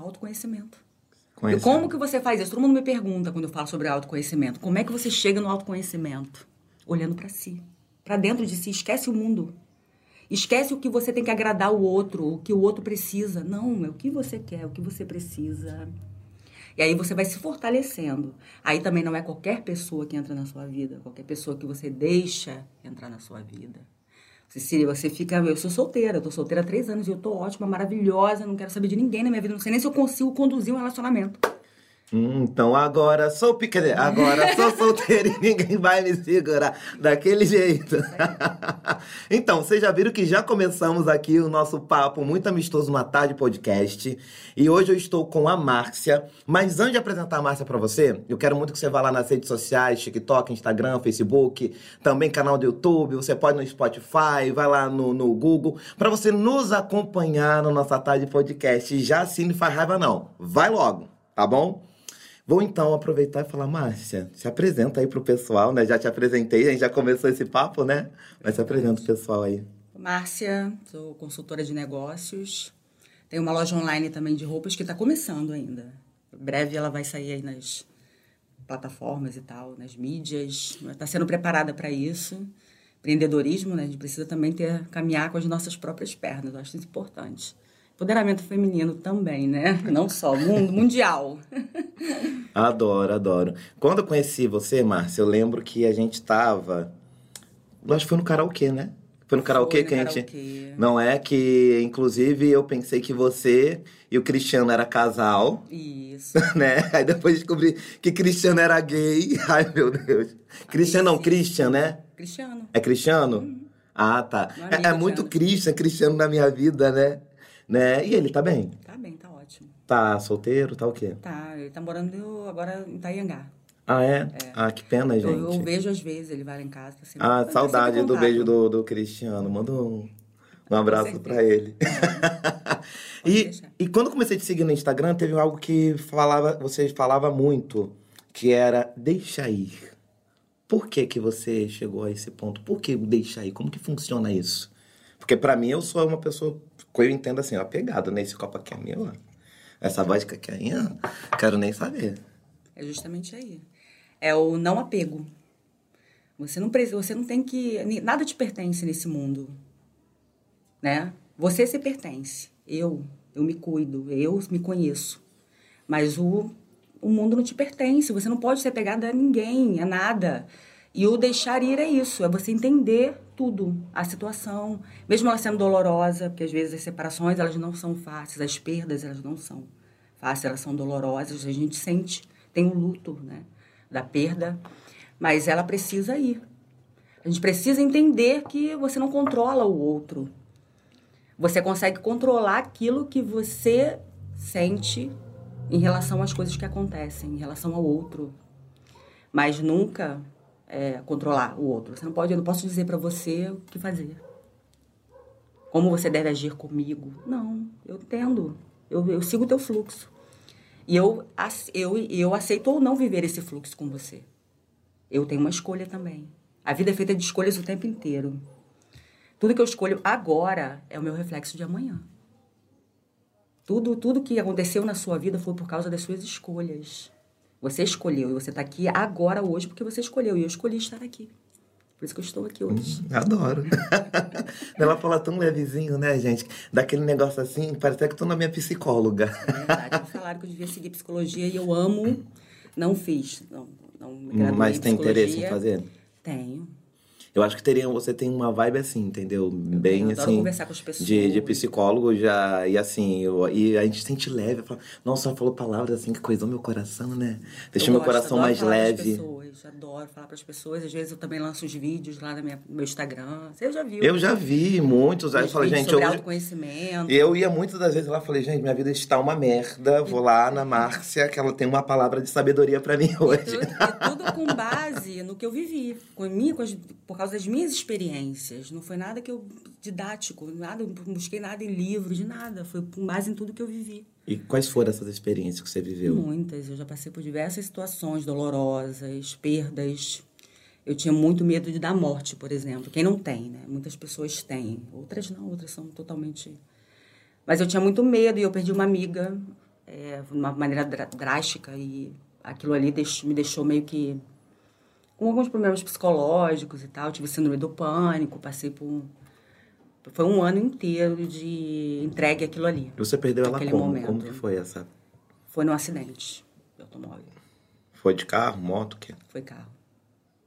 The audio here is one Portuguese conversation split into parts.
autoconhecimento. E como que você faz isso? Todo mundo me pergunta quando eu falo sobre autoconhecimento. Como é que você chega no autoconhecimento? Olhando para si, para dentro de si. Esquece o mundo. Esquece o que você tem que agradar o outro, o que o outro precisa. Não, é o que você quer, o que você precisa. E aí você vai se fortalecendo. Aí também não é qualquer pessoa que entra na sua vida, qualquer pessoa que você deixa entrar na sua vida. Cecília, você fica. Eu sou solteira, eu tô solteira há três anos e eu tô ótima, maravilhosa, não quero saber de ninguém na minha vida, não sei nem se eu consigo conduzir um relacionamento. Hum, então agora sou pequena, agora sou solteira e ninguém vai me segurar daquele jeito. então, vocês já viram que já começamos aqui o nosso papo muito amistoso na tarde podcast. E hoje eu estou com a Márcia. Mas antes de apresentar a Márcia para você, eu quero muito que você vá lá nas redes sociais, TikTok, Instagram, Facebook, também canal do YouTube, você pode no Spotify, vai lá no, no Google, para você nos acompanhar no nossa tarde podcast. Já assine, faz raiva não. Vai logo, tá bom? Vou então aproveitar e falar, Márcia, se apresenta aí pro pessoal, né? Já te apresentei, a gente já começou esse papo, né? Mas se apresenta o pessoal aí. Márcia, sou consultora de negócios. Tenho uma loja online também de roupas que está começando ainda. Em breve ela vai sair aí nas plataformas e tal, nas mídias. Está sendo preparada para isso. Empreendedorismo, né? A gente precisa também ter caminhar com as nossas próprias pernas. Eu acho isso importante. Empoderamento feminino também, né? Não só, mundo mundial. Adoro, adoro. Quando eu conheci você, Márcia, eu lembro que a gente tava. Acho que foi no karaokê, né? Foi no karaokê que a gente. Karaokê. Não é que, inclusive, eu pensei que você e o Cristiano era casal. Isso. Né? Aí depois descobri que Cristiano era gay. Ai, meu Deus. Cristiano não, Christian, né? Cristiano. É Cristiano? Uhum. Ah, tá. É, é, muito Christian, Cristiano na minha vida, né? Né? E ele tá bem? Tá bem, tá ótimo. Tá solteiro, tá o quê? Tá, ele tá morando agora em Itaiangá. Ah, é? é? Ah, que pena, gente. Eu, eu, vejo às vezes, ele vai lá em casa. Tá sempre, ah, saudade do beijo do, do Cristiano. Manda um, um abraço para ele. e, e quando comecei a te seguir no Instagram, teve algo que falava, você falava muito, que era deixa ir. Por que que você chegou a esse ponto? Por que deixa ir? Como que funciona isso? Porque para mim eu sou uma pessoa eu entendo assim, apegado, né? Esse copo aqui é meu, Essa vodka aqui é minha, quero nem saber. É justamente aí. É o não apego. Você não você não tem que nada te pertence nesse mundo, né? Você se pertence. Eu, eu me cuido, eu me conheço. Mas o o mundo não te pertence, você não pode ser pegada a ninguém, a nada. E o deixar ir é isso, é você entender tudo, a situação, mesmo ela sendo dolorosa, porque às vezes as separações elas não são fáceis, as perdas elas não são fáceis, elas são dolorosas, a gente sente, tem o luto, né, da perda, mas ela precisa ir. A gente precisa entender que você não controla o outro. Você consegue controlar aquilo que você sente em relação às coisas que acontecem, em relação ao outro. Mas nunca é, controlar o outro. Você não pode, eu não posso dizer para você o que fazer. Como você deve agir comigo. Não, eu entendo. Eu, eu sigo o teu fluxo. E eu, eu, eu aceito ou não viver esse fluxo com você. Eu tenho uma escolha também. A vida é feita de escolhas o tempo inteiro. Tudo que eu escolho agora é o meu reflexo de amanhã. Tudo, tudo que aconteceu na sua vida foi por causa das suas escolhas. Você escolheu e você está aqui agora, hoje, porque você escolheu. E eu escolhi estar aqui. Por isso que eu estou aqui hoje. Hum, adoro. Ela fala tão levezinho, né, gente? Daquele negócio assim, parece até que estou na minha psicóloga. É verdade. Falaram que eu devia seguir psicologia e eu amo. Não fiz. Não, não me Mas tem interesse em fazer? Tenho. Eu acho que teria, você tem uma vibe assim, entendeu? Bem eu assim. conversar com as pessoas. De, de psicólogo já. E assim, eu, e a gente sente leve. Fala, Nossa, ela falou palavras assim que coisou meu coração, né? Deixou meu coração mais leve. Pessoas, adoro falar para as pessoas. Às vezes eu também lanço uns vídeos lá no meu Instagram. Você já viu? Eu já vi muitos. Aí eu falei, gente. Sobre eu, autoconhecimento. Eu ia muitas das vezes lá falei, gente, minha vida está uma merda. Vou lá na Márcia, que ela tem uma palavra de sabedoria para mim hoje. E tudo, e tudo com base no que eu vivi. Com mim, com as, por causa das minhas experiências. Não foi nada que eu didático, nada, não busquei nada em livros, de nada. Foi com base em tudo que eu vivi. E quais foram essas experiências que você viveu? Muitas. Eu já passei por diversas situações dolorosas, perdas. Eu tinha muito medo de dar morte, por exemplo. Quem não tem, né? Muitas pessoas têm. Outras não, outras são totalmente. Mas eu tinha muito medo e eu perdi uma amiga é, de uma maneira drástica e aquilo ali me deixou meio que com alguns problemas psicológicos e tal. Tive síndrome do pânico, passei por. Foi um ano inteiro de entregue aquilo ali. Você perdeu ela como? Momento. Como que foi essa? Foi num acidente de automóvel. Foi de carro, moto, o quê? Foi carro.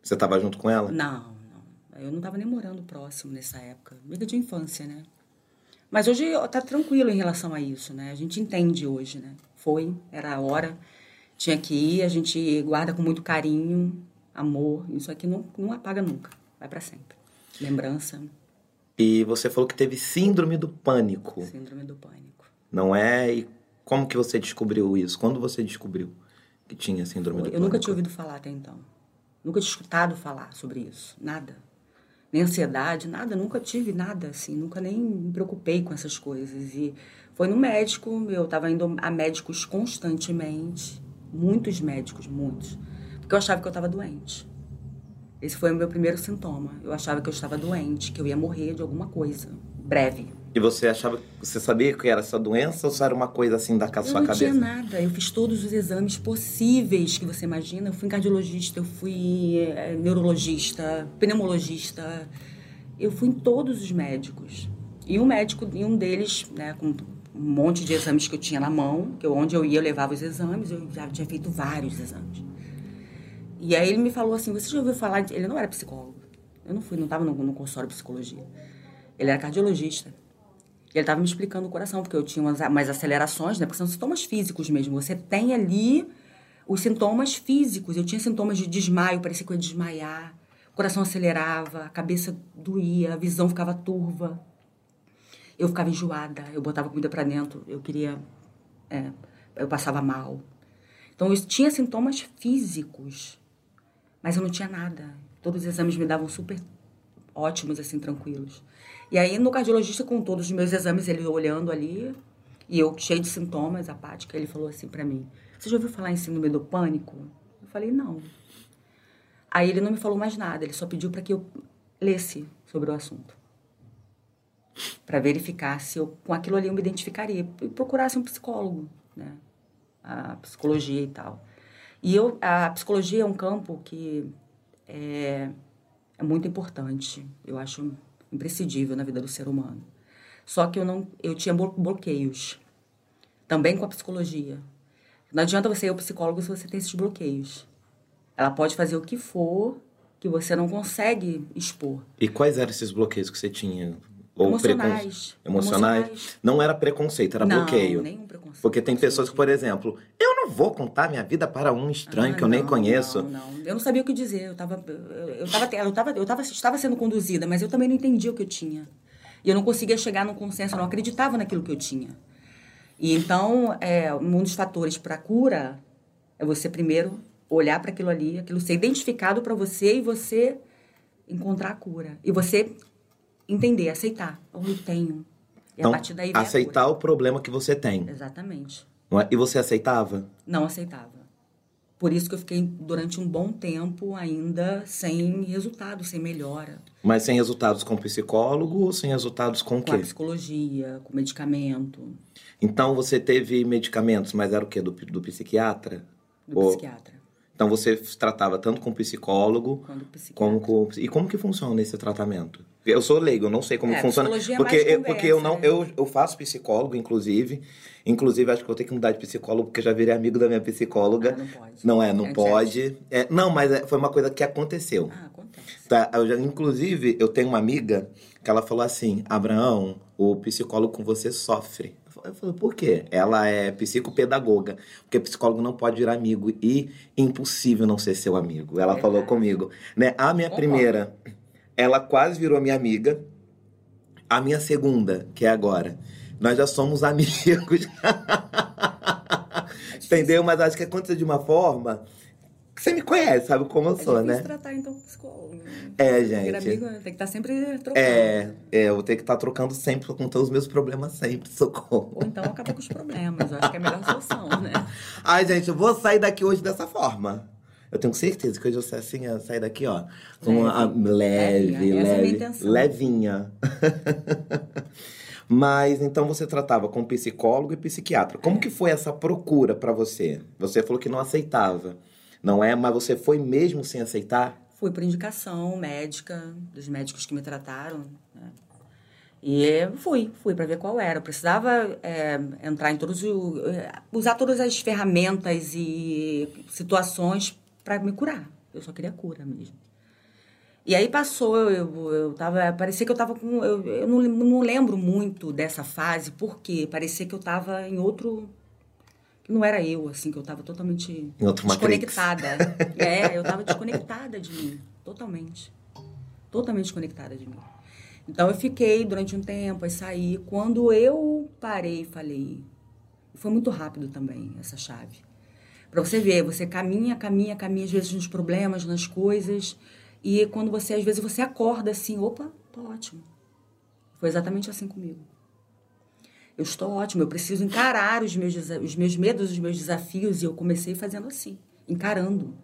Você estava junto com ela? Não, não. Eu não estava nem morando próximo nessa época. Amiga de infância, né? Mas hoje tá tranquilo em relação a isso, né? A gente entende hoje, né? Foi, era a hora, tinha que ir, a gente guarda com muito carinho, amor. Isso aqui não, não apaga nunca, vai para sempre. Lembrança. E você falou que teve síndrome do pânico. Síndrome do pânico. Não é? E como que você descobriu isso? Quando você descobriu que tinha síndrome Foi. do eu pânico? Eu nunca tinha ouvido falar até então. Nunca tinha escutado falar sobre isso. Nada nem ansiedade, nada, nunca tive nada assim, nunca nem me preocupei com essas coisas. E foi no médico, eu estava indo a médicos constantemente, muitos médicos, muitos, eu achava que eu estava doente. Esse foi o meu primeiro sintoma. Eu achava que eu estava doente, que eu ia morrer de alguma coisa, breve. E você achava, você sabia que era essa doença ou só era uma coisa assim da sua cabeça? Eu não tinha nada. Eu fiz todos os exames possíveis que você imagina. Eu fui cardiologista, eu fui é, neurologista, pneumologista. Eu fui em todos os médicos. E um médico, e um deles, né, com um monte de exames que eu tinha na mão, que eu, onde eu ia eu levava os exames, eu já tinha feito vários exames. E aí ele me falou assim, você já ouviu falar de... Ele não era psicólogo. Eu não fui, não estava no, no consultório de psicologia. Ele era cardiologista. E ele estava me explicando o coração, porque eu tinha umas, umas acelerações, né? Porque são sintomas físicos mesmo. Você tem ali os sintomas físicos. Eu tinha sintomas de desmaio, parecia que eu ia desmaiar. O coração acelerava, a cabeça doía, a visão ficava turva. Eu ficava enjoada, eu botava comida para dentro, eu queria. É, eu passava mal. Então eu tinha sintomas físicos, mas eu não tinha nada. Todos os exames me davam super ótimos, assim, tranquilos. E aí, no cardiologista, com todos os meus exames, ele olhando ali, e eu cheio de sintomas, apática, ele falou assim para mim: Você já ouviu falar em síndrome do pânico? Eu falei: Não. Aí ele não me falou mais nada, ele só pediu para que eu lesse sobre o assunto. Para verificar se eu, com aquilo ali eu me identificaria. E procurasse um psicólogo, né? A psicologia e tal. E eu, a psicologia é um campo que é, é muito importante. Eu acho imprescindível na vida do ser humano. Só que eu não, eu tinha bloqueios, também com a psicologia. Não adianta você ir ao psicólogo se você tem esses bloqueios. Ela pode fazer o que for que você não consegue expor. E quais eram esses bloqueios que você tinha? Ou emocionais, emocionais. Emocionais. Não era preconceito, era não, bloqueio. Nenhum preconceito. Porque tem pessoas que, por exemplo, eu não vou contar minha vida para um estranho ah, que eu não, nem conheço. Não, não. Eu não sabia o que dizer. Eu estava eu tava, eu tava, eu tava, estava sendo conduzida, mas eu também não entendia o que eu tinha. E eu não conseguia chegar num consenso, eu não acreditava naquilo que eu tinha. E então, é, um dos fatores para a cura é você primeiro olhar para aquilo ali, aquilo ser identificado para você e você encontrar a cura. E você entender, aceitar. Eu tenho. E então, a partir daí aceitar o problema que você tem. Exatamente. É? E você aceitava? Não aceitava. Por isso que eu fiquei durante um bom tempo ainda sem resultado, sem melhora. Mas sem resultados com psicólogo ou sem resultados com o quê? Com psicologia, com medicamento. Então você teve medicamentos, mas era o quê? Do, do psiquiatra? Do ou... psiquiatra. Então você tratava tanto com psicólogo como com. E como que funciona esse tratamento? Eu sou leigo, eu não sei como é, funciona. É porque, eu, conversa, porque eu não. Né? Eu, eu faço psicólogo, inclusive. Inclusive, acho que vou ter que mudar de psicólogo, porque eu já virei amigo da minha psicóloga. Ah, não pode. Não é, não é pode. É, não, mas é, foi uma coisa que aconteceu. Ah, acontece. Tá, eu já, inclusive, eu tenho uma amiga que ela falou assim: Abraão, o psicólogo com você sofre. Eu falei, por quê? Ela é psicopedagoga, porque psicólogo não pode virar amigo e impossível não ser seu amigo. Ela é falou comigo, né? A minha primeira, ela quase virou minha amiga. A minha segunda, que é agora, nós já somos amigos. Entendeu? Mas acho que aconteceu de uma forma você me conhece, sabe como eu é sou, né? tratar, então, psicólogo. Né? É, gente. Amigo, tem que estar tá sempre trocando. É, é, eu vou ter que estar tá trocando sempre, com todos os meus problemas sempre, socorro. Ou então acaba com os problemas, eu acho que é a melhor solução, né? Ai, gente, eu vou sair daqui hoje dessa forma. Eu tenho certeza que hoje eu saio assim, eu sair daqui, ó. Com leve, uma, leve, leve, leve levinha. Mas então você tratava com psicólogo e psiquiatra. Como que foi essa procura para você? Você falou que não aceitava, não é? Mas você foi mesmo sem aceitar? Fui por indicação médica, dos médicos que me trataram. Né? E fui, fui para ver qual era. Eu precisava é, entrar em todos os. usar todas as ferramentas e situações para me curar. Eu só queria cura mesmo. E aí passou, eu, eu tava. Parecia que eu tava com. Eu, eu não, não lembro muito dessa fase, porque parecia que eu tava em outro. Que não era eu, assim, que eu tava totalmente desconectada. é, eu tava desconectada de mim. Totalmente. Totalmente desconectada de mim. Então eu fiquei durante um tempo, aí saí. Quando eu parei e falei. Foi muito rápido também essa chave. Para você ver, você caminha, caminha, caminha, às vezes nos problemas, nas coisas. E quando você, às vezes, você acorda assim, opa, tô ótimo. Foi exatamente assim comigo. Eu estou ótimo, eu preciso encarar os meus, os meus medos, os meus desafios. E eu comecei fazendo assim, encarando.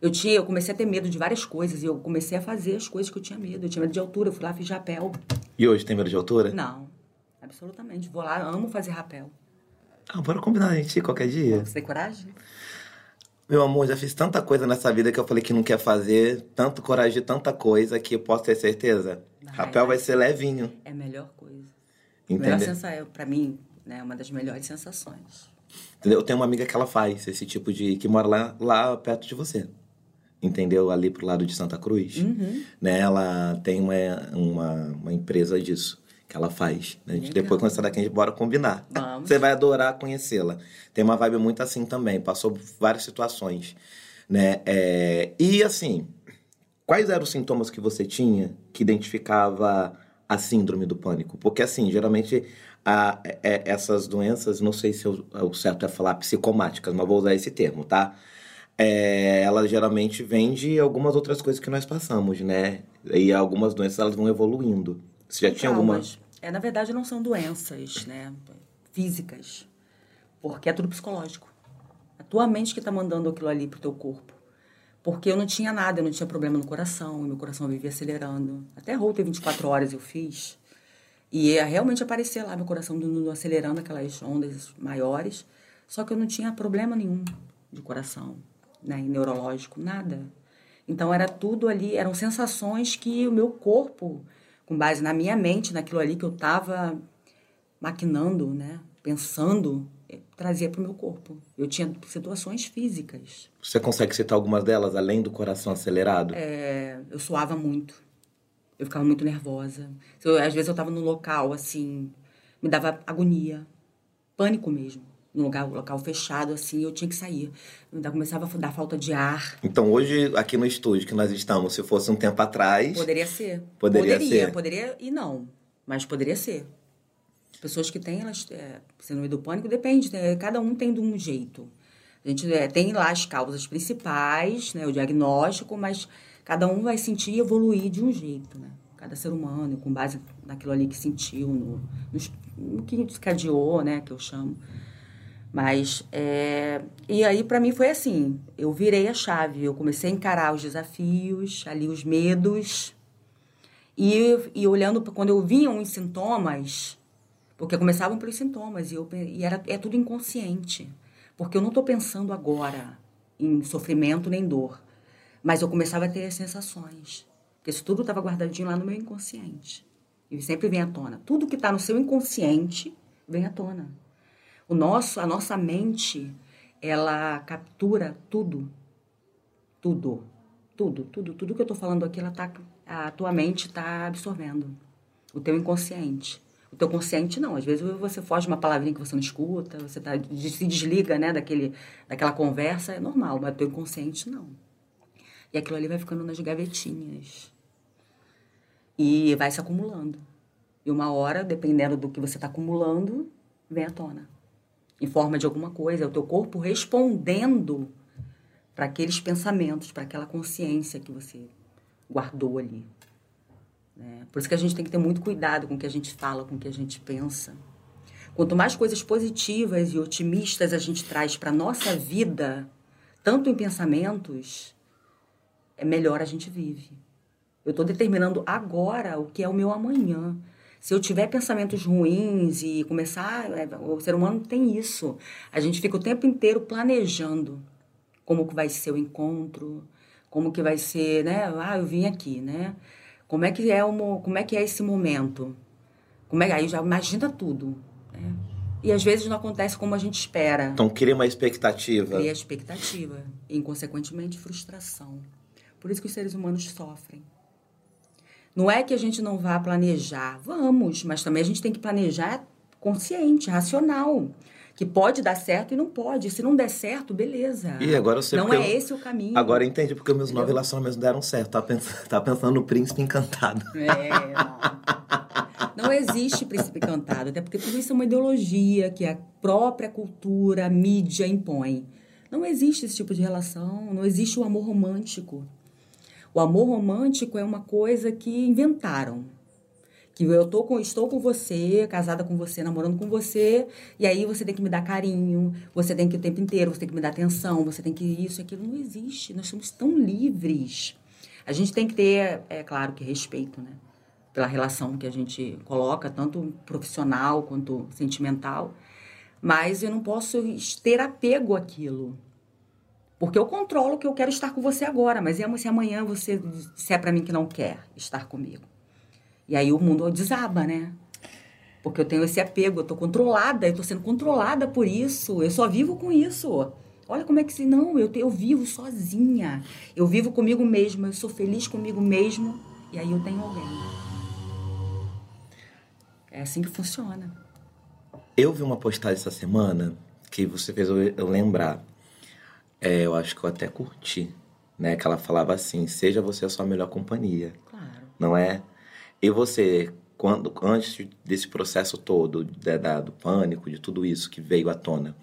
Eu tinha, eu comecei a ter medo de várias coisas e eu comecei a fazer as coisas que eu tinha medo. Eu tinha medo de altura, eu fui lá, fiz rapel. E hoje tem medo de altura? Não, absolutamente. Vou lá, amo fazer rapel. Ah, bora combinar a gente qualquer dia. Você tem coragem? Meu amor, já fiz tanta coisa nessa vida que eu falei que não quer fazer, tanto coragem de tanta coisa que eu posso ter certeza. Rapel vai ser levinho. É a melhor coisa. Entendeu? Melhor sensação, pra mim, né, é uma das melhores sensações. Entendeu? Eu tenho uma amiga que ela faz esse tipo de. que mora lá, lá perto de você. Entendeu? Ali pro lado de Santa Cruz. Uhum. Né? Ela tem uma, uma, uma empresa disso que ela faz. Gente, depois, quando sair daqui, a gente bora combinar. Vamos. Você vai adorar conhecê-la. Tem uma vibe muito assim também. Passou várias situações, né? É... E, assim, quais eram os sintomas que você tinha que identificava a síndrome do pânico? Porque, assim, geralmente... A, é, essas doenças, não sei se eu, o certo é falar psicomáticas, mas vou usar esse termo, tá? É, ela geralmente vem de algumas outras coisas que nós passamos, né? E algumas doenças elas vão evoluindo. Você já tinha alguma? É, na verdade, não são doenças né, físicas, porque é tudo psicológico. A tua mente que está mandando aquilo ali pro teu corpo. Porque eu não tinha nada, eu não tinha problema no coração, meu coração vivia acelerando. Até Holter 24 horas eu fiz. E ia realmente aparecer lá meu coração acelerando aquelas ondas maiores. Só que eu não tinha problema nenhum de coração, né, neurológico, nada. Então era tudo ali, eram sensações que o meu corpo com base na minha mente, naquilo ali que eu estava maquinando, né? Pensando, eh, trazia para o meu corpo. Eu tinha situações físicas. Você consegue citar algumas delas, além do coração acelerado? É, eu suava muito. Eu ficava muito nervosa. Eu, às vezes eu estava no local, assim, me dava agonia, pânico mesmo num lugar, local fechado, assim, eu tinha que sair. Ainda começava a dar falta de ar. Então, hoje, aqui no estúdio que nós estamos, se fosse um tempo atrás... Poderia ser. Poderia, poderia ser. Poderia e não, mas poderia ser. Pessoas que têm, elas, é, síndrome do pânico, depende, né? cada um tem de um jeito. A gente é, tem lá as causas principais, né, o diagnóstico, mas cada um vai sentir e evoluir de um jeito, né? Cada ser humano, com base naquilo ali que sentiu, no, no, no que desencadeou, né, que eu chamo. Mas, é... e aí para mim foi assim, eu virei a chave, eu comecei a encarar os desafios, ali os medos, e, e olhando, quando eu via uns sintomas, porque começavam pelos sintomas, e, eu, e era, é tudo inconsciente, porque eu não estou pensando agora em sofrimento nem dor, mas eu começava a ter as sensações, porque isso tudo estava guardadinho lá no meu inconsciente, e sempre vem à tona. Tudo que está no seu inconsciente vem à tona. O nosso, a nossa mente, ela captura tudo. Tudo. Tudo, tudo, tudo que eu estou falando aqui, ela tá, a tua mente está absorvendo. O teu inconsciente. O teu consciente não. Às vezes você foge uma palavrinha que você não escuta, você tá, se desliga né, daquele, daquela conversa, é normal, mas o teu inconsciente não. E aquilo ali vai ficando nas gavetinhas. E vai se acumulando. E uma hora, dependendo do que você está acumulando, vem à tona em forma de alguma coisa, é o teu corpo respondendo para aqueles pensamentos, para aquela consciência que você guardou ali. Né? Por isso que a gente tem que ter muito cuidado com o que a gente fala, com o que a gente pensa. Quanto mais coisas positivas e otimistas a gente traz para nossa vida, tanto em pensamentos, é melhor a gente vive. Eu estou determinando agora o que é o meu amanhã. Se eu tiver pensamentos ruins e começar. é, O ser humano tem isso. A gente fica o tempo inteiro planejando como que vai ser o encontro, como que vai ser, né? Ah, eu vim aqui, né? Como é que é, mo- como é, que é esse momento? Como é aí já imagina tudo, né? E às vezes não acontece como a gente espera. Então cria uma expectativa. Cria expectativa e, inconsequentemente, frustração. Por isso que os seres humanos sofrem. Não é que a gente não vá planejar, vamos, mas também a gente tem que planejar consciente, racional. Que pode dar certo e não pode. Se não der certo, beleza. E agora eu sei Não é eu- esse o caminho. Agora eu entendi porque meus nove relacionamentos deram certo. Tá pensando, tá pensando no príncipe encantado. É, não. Não existe príncipe cantado, até porque tudo isso é uma ideologia que a própria cultura, a mídia impõe. Não existe esse tipo de relação, não existe o amor romântico. O amor romântico é uma coisa que inventaram. Que eu tô com, estou com você, casada com você, namorando com você, e aí você tem que me dar carinho, você tem que o tempo inteiro, você tem que me dar atenção, você tem que isso, aquilo. Não existe. Nós somos tão livres. A gente tem que ter, é claro que respeito, né? Pela relação que a gente coloca, tanto profissional quanto sentimental. Mas eu não posso ter apego àquilo. Porque eu controlo que eu quero estar com você agora, mas e se amanhã você disser para mim que não quer estar comigo? E aí o mundo desaba, né? Porque eu tenho esse apego, eu tô controlada, eu tô sendo controlada por isso, eu só vivo com isso. Olha como é que se não, eu, eu vivo sozinha. Eu vivo comigo mesma, eu sou feliz comigo mesmo, e aí eu tenho alguém. É assim que funciona. Eu vi uma postagem essa semana que você fez eu lembrar. É, eu acho que eu até curti, né? Que ela falava assim: seja você a sua melhor companhia, Claro. não é? E você, quando antes desse processo todo, da, da- do pânico, de tudo isso que veio à tona,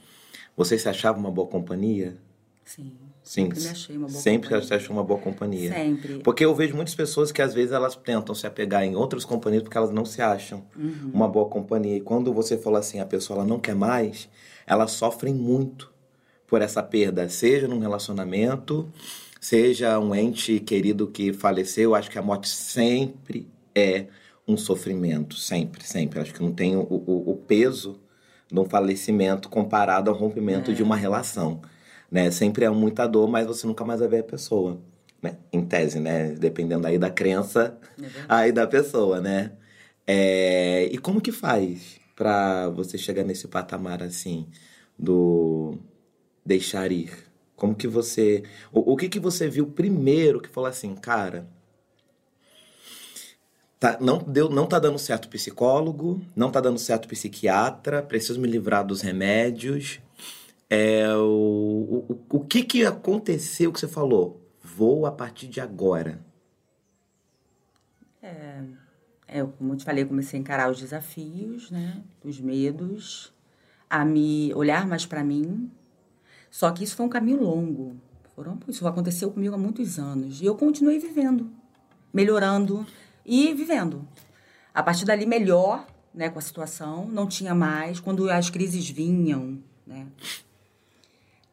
você se achava uma boa companhia? Sim. Sim. Sempre me achei uma boa Sempre companhia. achou uma boa companhia. Sempre. Porque eu vejo muitas pessoas que às vezes elas tentam se apegar em outras companhias porque elas não se acham Uhum. uma boa companhia. E quando você fala assim, a pessoa ela não quer mais, elas sofrem muito por essa perda, seja num relacionamento, seja um ente querido que faleceu. Eu acho que a morte sempre é um sofrimento, sempre, sempre. Acho que não tem o, o, o peso de um falecimento comparado ao rompimento de uma relação. Né? Sempre é muita dor, mas você nunca mais vai ver a pessoa. Né? Em tese, né? Dependendo aí da crença É aí da pessoa, né? É, E como que faz pra você chegar nesse patamar assim do deixar ir? Como que você, o, o que que você viu primeiro que falou assim, cara, tá, não deu, não tá dando certo psicólogo, não tá dando certo psiquiatra, preciso me livrar dos remédios. É, o, o, o que que aconteceu que você falou? Vou a partir de agora. É, como eu te falei, eu comecei a encarar os desafios, né? Os medos, a me olhar mais para mim. Só que isso foi um caminho longo. Foram, isso aconteceu comigo há muitos anos. E eu continuei vivendo, melhorando e vivendo. A partir dali, melhor né, com a situação, não tinha mais. Quando as crises vinham, né?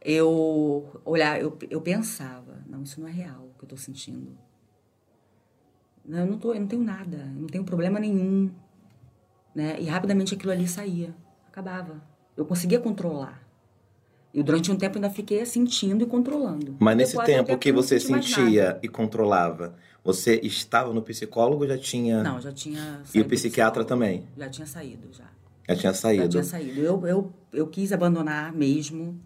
Eu, olhar, eu, eu pensava, não, isso não é real o que eu estou sentindo. Eu não, tô, eu não tenho nada, não tenho problema nenhum. Né? E rapidamente aquilo ali saía, acabava. Eu conseguia controlar. E durante um tempo ainda fiquei sentindo e controlando. Mas nesse Depois, tempo que você sentia e controlava, você estava no psicólogo ou já tinha. Não, já tinha E o psiquiatra também? Já tinha saído, já. Já tinha saído. Já tinha saído. Eu, eu, eu quis abandonar mesmo,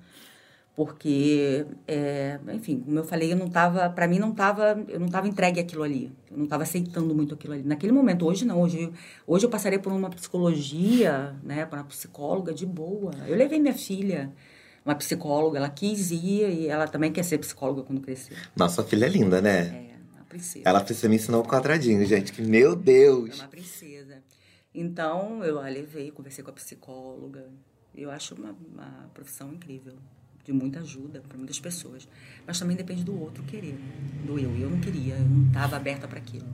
porque, é, enfim, como eu falei, eu não tava, para mim não tava, eu não tava entregue àquilo ali. Eu não tava aceitando muito aquilo ali. Naquele momento, hoje não, hoje, hoje eu passaria por uma psicologia, né, por uma psicóloga de boa. Eu levei minha filha, uma psicóloga, ela quis ir e ela também quer ser psicóloga quando crescer. Nossa filha é linda, né? É, uma princesa. Ela precisa me ensinar o quadradinho, gente. Que meu Deus! É uma princesa. Então, eu a levei, conversei com a psicóloga. Eu acho uma, uma profissão incrível, de muita ajuda para muitas pessoas. Mas também depende do outro querer, né? do eu. E eu não queria, eu não estava aberta para aquilo.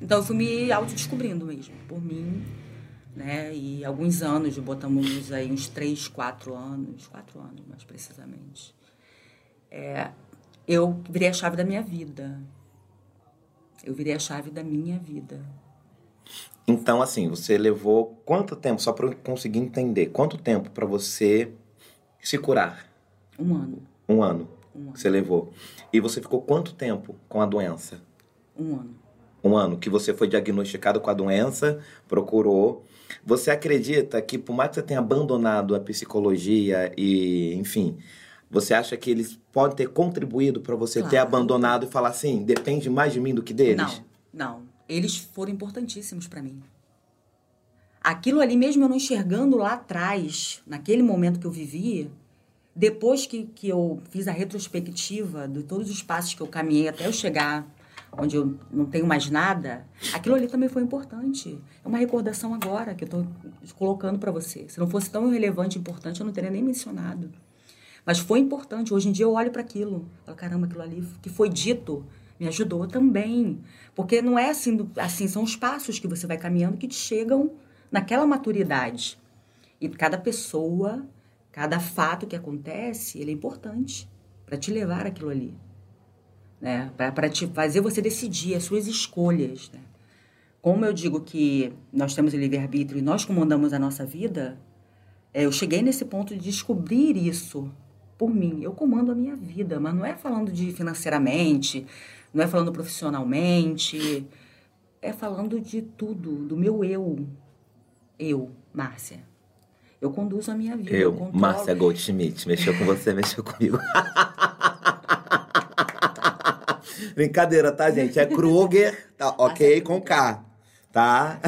Então, eu fui me autodescobrindo mesmo, por mim. Né? E alguns anos, botamos aí uns três, quatro anos, quatro anos mais precisamente. É, eu virei a chave da minha vida. Eu virei a chave da minha vida. Então, assim, você levou quanto tempo, só para eu conseguir entender, quanto tempo para você se curar? Um ano. Um ano. Um ano. Você levou. E você ficou quanto tempo com a doença? Um ano. Um ano que você foi diagnosticado com a doença, procurou. Você acredita que, por mais que você tenha abandonado a psicologia e, enfim, você acha que eles podem ter contribuído para você ter Claro. abandonado e falar assim, depende mais de mim do que deles? Não, não. Eles foram importantíssimos para mim. Aquilo ali, mesmo eu não enxergando lá atrás, naquele momento que eu vivia, depois que, que eu fiz a retrospectiva de todos os passos que eu caminhei até eu chegar onde eu não tenho mais nada, aquilo ali também foi importante. É uma recordação agora que eu estou colocando para você. Se não fosse tão relevante e importante, eu não teria nem mencionado. Mas foi importante. Hoje em dia eu olho para aquilo. Falo, caramba, aquilo ali que foi dito me ajudou também. Porque não é assim, assim, são os passos que você vai caminhando que te chegam naquela maturidade. E cada pessoa, cada fato que acontece, ele é importante para te levar aquilo ali. Né? Para te fazer você decidir as suas escolhas. Né? Como eu digo que nós temos o livre-arbítrio e nós comandamos a nossa vida, é, eu cheguei nesse ponto de descobrir isso por mim. Eu comando a minha vida, mas não é falando de financeiramente, não é falando profissionalmente, é falando de tudo, do meu eu. Eu, Márcia. Eu conduzo a minha vida. Eu, controlo. Márcia Goldschmidt, mexeu com você, mexeu comigo. Brincadeira, tá, gente? É Kruger, tá? Ok? Com K, tá?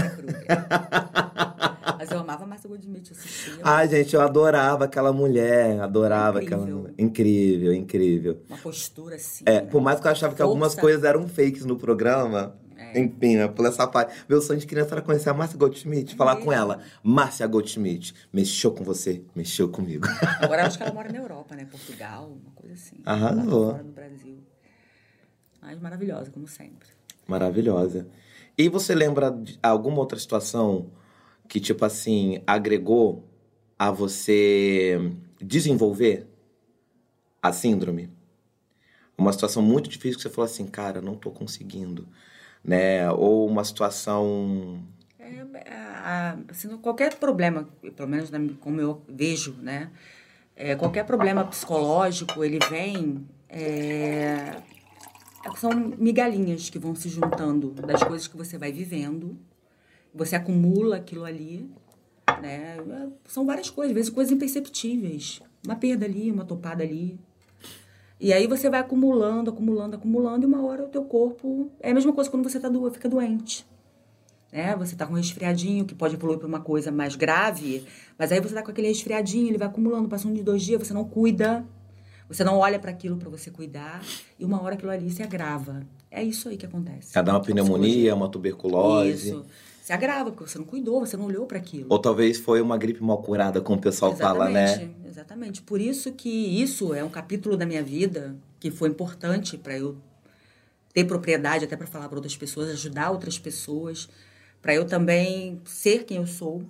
Mas eu amava Márcia Goldschmidt, eu assistia. Ai, gente, eu adorava aquela mulher, adorava Incrível. aquela mulher. Incrível, incrível. Uma postura assim. É, né? por mais que eu achava que algumas coisas eram fakes no programa, É. enfim, né, por essa parte. Meu sonho de criança era conhecer a Márcia Goldschmidt, É falar mesmo? com ela. Márcia Goldschmidt, mexeu com você, mexeu comigo. Agora eu acho que ela mora na Europa, né? Portugal, uma coisa assim. Arrasou. Lá fora do Brasil. Mas maravilhosa, como sempre. Maravilhosa. E você lembra de alguma outra situação que, tipo assim, agregou a você desenvolver a síndrome? Uma situação muito difícil que você falou assim, cara, não tô conseguindo, né? Ou uma situação... É, a- assim, qualquer problema, pelo menos como eu vejo, né? É, qualquer problema psicológico, ele vem. é, são migalhinhas que vão se juntando das coisas que você vai vivendo. Você acumula aquilo ali, né? É, São várias coisas, às vezes coisas imperceptíveis. Uma perda ali, uma topada ali. E aí você vai acumulando, acumulando, acumulando, e uma hora o teu corpo. É a mesma coisa quando você tá do... fica doente né? Você tá com um resfriadinho que pode evoluir para uma coisa mais grave, mas aí você tá com aquele resfriadinho, ele vai acumulando, passa um de dois dias, você não cuida, você não olha para aquilo para você cuidar, e uma hora aquilo ali se agrava. É isso aí que acontece. É dar uma pneumonia, uma tuberculose. Isso. Se agrava, porque você não cuidou, você não olhou para aquilo. Ou talvez foi uma gripe mal curada, como o pessoal fala, né? Exatamente, Exatamente. Por isso que isso é um capítulo da minha vida que foi importante para eu ter propriedade até para falar para outras pessoas, ajudar outras pessoas, para eu também ser quem eu sou,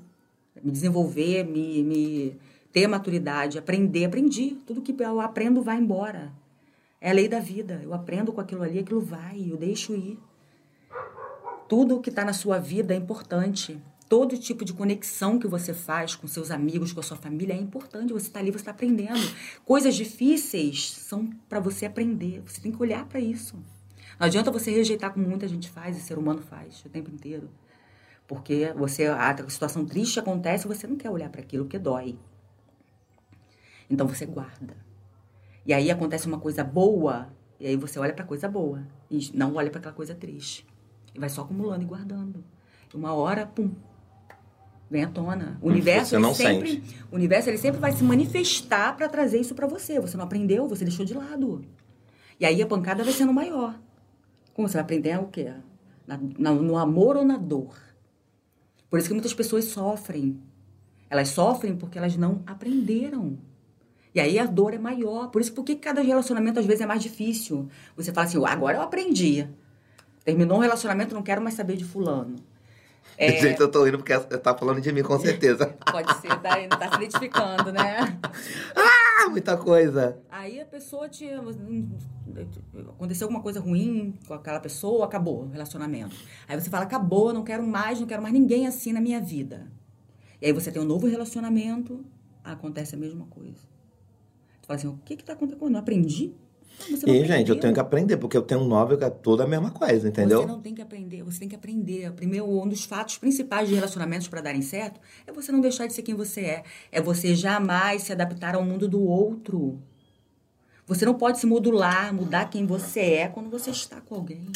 me desenvolver, me, me ter maturidade, aprender. Aprendi. Tudo que eu aprendo vai embora. É a lei da vida. Eu aprendo com aquilo ali, aquilo vai, eu deixo ir. Tudo que está na sua vida é importante. Todo tipo de conexão que você faz com seus amigos, com a sua família é importante. Você está ali, você está aprendendo. Coisas difíceis são para você aprender. Você tem que olhar para isso. Não adianta você rejeitar como muita gente faz, e ser humano faz o tempo inteiro. Porque você a situação triste acontece, você não quer olhar para aquilo porque dói. Então você guarda. E aí acontece uma coisa boa, e aí você olha para coisa boa e não olha para aquela coisa triste. E vai só acumulando e guardando. E uma hora, pum, vem à tona. O universo Você ele não sempre, sente. o universo ele sempre vai se manifestar para trazer isso para você. Você não aprendeu, você deixou de lado. E aí a pancada vai sendo maior. Como você vai aprender o quê? Na- na- no amor ou na dor? Por isso que muitas pessoas sofrem. Elas sofrem porque elas não aprenderam. E aí a dor é maior. Por isso, por que cada relacionamento às vezes é mais difícil? Você fala assim, agora eu aprendi. Terminou um relacionamento, não quero mais saber de fulano. É, Gente, eu tô indo porque tá falando de mim, com certeza. pode ser, tá, tá se identificando, né? ah, muita coisa. Aí a pessoa te. Aconteceu alguma coisa ruim com aquela pessoa, acabou o relacionamento. Aí você fala, acabou, não quero mais, não quero mais ninguém assim na minha vida. E aí você tem um novo relacionamento, acontece a mesma coisa. Tu fala assim, o que que tá acontecendo? Eu não aprendi? Não, E, gente, eu aprendeu. tenho que aprender, porque eu tenho um novel que é toda a mesma coisa, entendeu? Você não tem que aprender, você tem que aprender. Primeiro, um dos fatos principais de relacionamentos para darem certo é você não deixar de ser quem você é. É você jamais se adaptar ao mundo do outro. Você não pode se modular, mudar quem você é quando você está com alguém.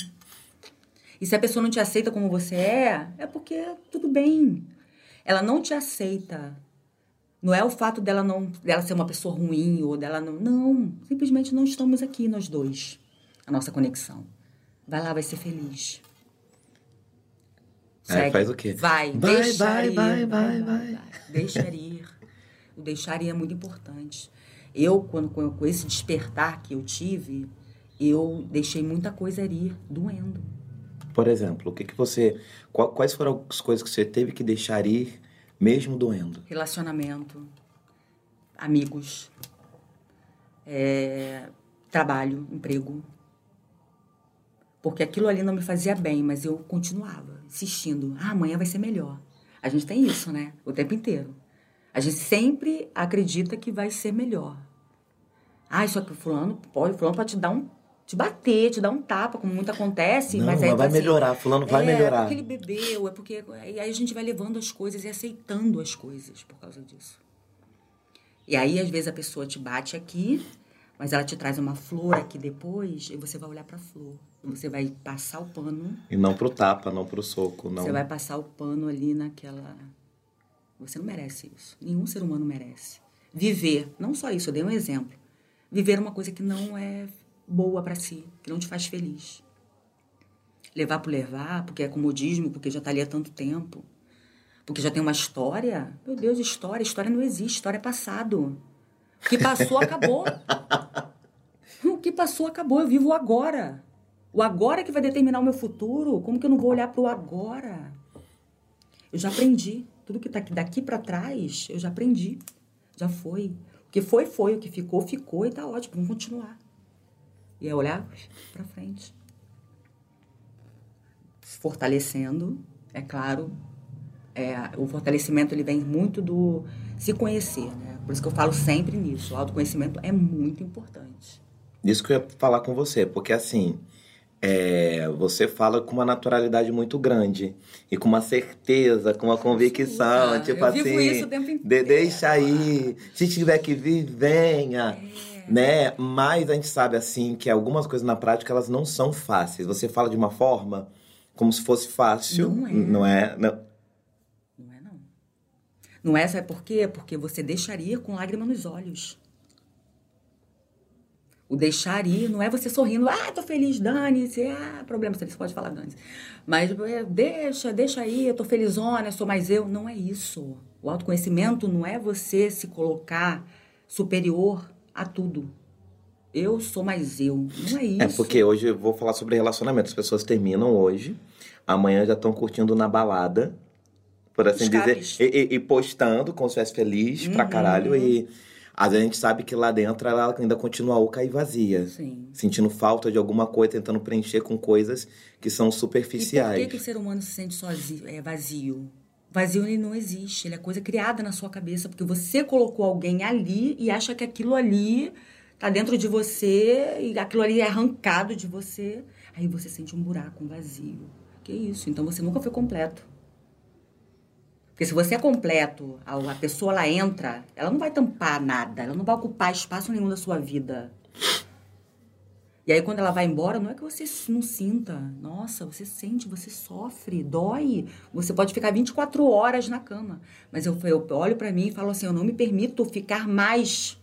E se a pessoa não te aceita como você é, é porque tudo bem. Ela não te aceita. Não é o fato dela não dela ser uma pessoa ruim ou dela não. Não. Simplesmente não estamos aqui, nós dois. A nossa conexão. Vai lá, vai ser feliz. Aí faz o quê? Vai, Vai, deixar vai, ir, vai, vai, vai. Deixar ir. O deixar ir é muito importante. Eu, quando, com, com esse despertar que eu tive, eu deixei muita coisa ir, doendo. Por exemplo, o que que você... qual- quais foram as coisas que você teve que deixar ir, mesmo doendo? Relacionamento, amigos, é, trabalho, emprego. Porque aquilo ali não me fazia bem, mas eu continuava insistindo. Ah, amanhã vai ser melhor. A gente tem isso, né? O tempo inteiro. A gente sempre acredita que vai ser melhor. Ah, isso aqui, fulano pode, fulano pode te dar um. Te bater, te dar um tapa, como muito acontece, Não, mas aí vai assim, melhorar, fulano vai é, melhorar. É porque ele bebeu, é porque. E aí a gente vai levando as coisas e aceitando as coisas por causa disso. E aí, às vezes, a pessoa te bate aqui, mas ela te traz uma flor aqui depois, e você vai olhar pra flor. Você vai passar o pano, E não pro tapa, não pro soco, não. você vai passar o pano ali naquela. Você não merece isso. Nenhum ser humano merece. Viver, não só isso, eu dei um exemplo. Viver uma coisa que não é boa pra si, que não te faz feliz. Levar por levar, porque é comodismo, porque já tá ali há tanto tempo. Porque já tem uma história. Meu Deus, história. História não existe, história é passado. O que passou, acabou. O que passou, acabou. Eu vivo o agora. O agora que vai determinar o meu futuro. Como que eu não vou olhar pro agora? Eu já aprendi. Tudo que tá aqui daqui para trás, eu já aprendi. Já foi. O que foi, foi. O que ficou, ficou e tá ótimo. Vamos continuar. E é olhar para frente. Fortalecendo, é claro. É, o fortalecimento ele vem muito do se conhecer, né? Por isso que eu falo sempre nisso. O autoconhecimento é muito importante. Isso que eu ia falar com você, porque assim, é, você fala com uma naturalidade muito grande e com uma certeza, com uma convicção, Absoluta. tipo Eu assim, vivo isso o tempo de- inteiro. deixa aí, se tiver que vir, venha, É. né? Mas a gente sabe assim que algumas coisas na prática elas não são fáceis. Você fala de uma forma como se fosse fácil, Não é. não é? Não. Não é, não. Não é, sabe por quê? Porque você deixaria com lágrima nos olhos. O deixar ir não é você sorrindo, ah, tô feliz, dane-se, ah, problema, você pode falar dane-se. Mas é, deixa, deixa aí, eu tô felizona, sou mais eu. Não é isso. O autoconhecimento não é você se colocar superior a tudo. Eu sou mais eu. Não é isso. É porque hoje eu vou falar sobre relacionamento. As pessoas terminam hoje, amanhã já estão curtindo na balada, por assim Escapes. dizer, e, e- e postando como se estivesse feliz pra Uhum. caralho. E às vezes a gente sabe que lá dentro ela ainda continua oca e vazia. Sim. Sentindo falta de alguma coisa, tentando preencher com coisas que são E por superficiais. que, que o ser humano se sente sozinho, é vazio? Vazio ele não existe, ele é coisa criada na sua cabeça, porque você colocou alguém ali e acha que aquilo ali tá dentro de você e aquilo ali é arrancado de você. Aí você sente um buraco, um vazio. Que isso? Então você nunca foi completo. Porque se você é completo, a pessoa ela entra, ela não vai tampar nada, ela não vai ocupar espaço nenhum da sua vida. E aí, quando ela vai embora, não é que você não sinta. Nossa, você sente, você sofre, dói. Você pode ficar 24 horas na cama. Mas eu, eu olho pra mim e falo assim: eu não me permito ficar mais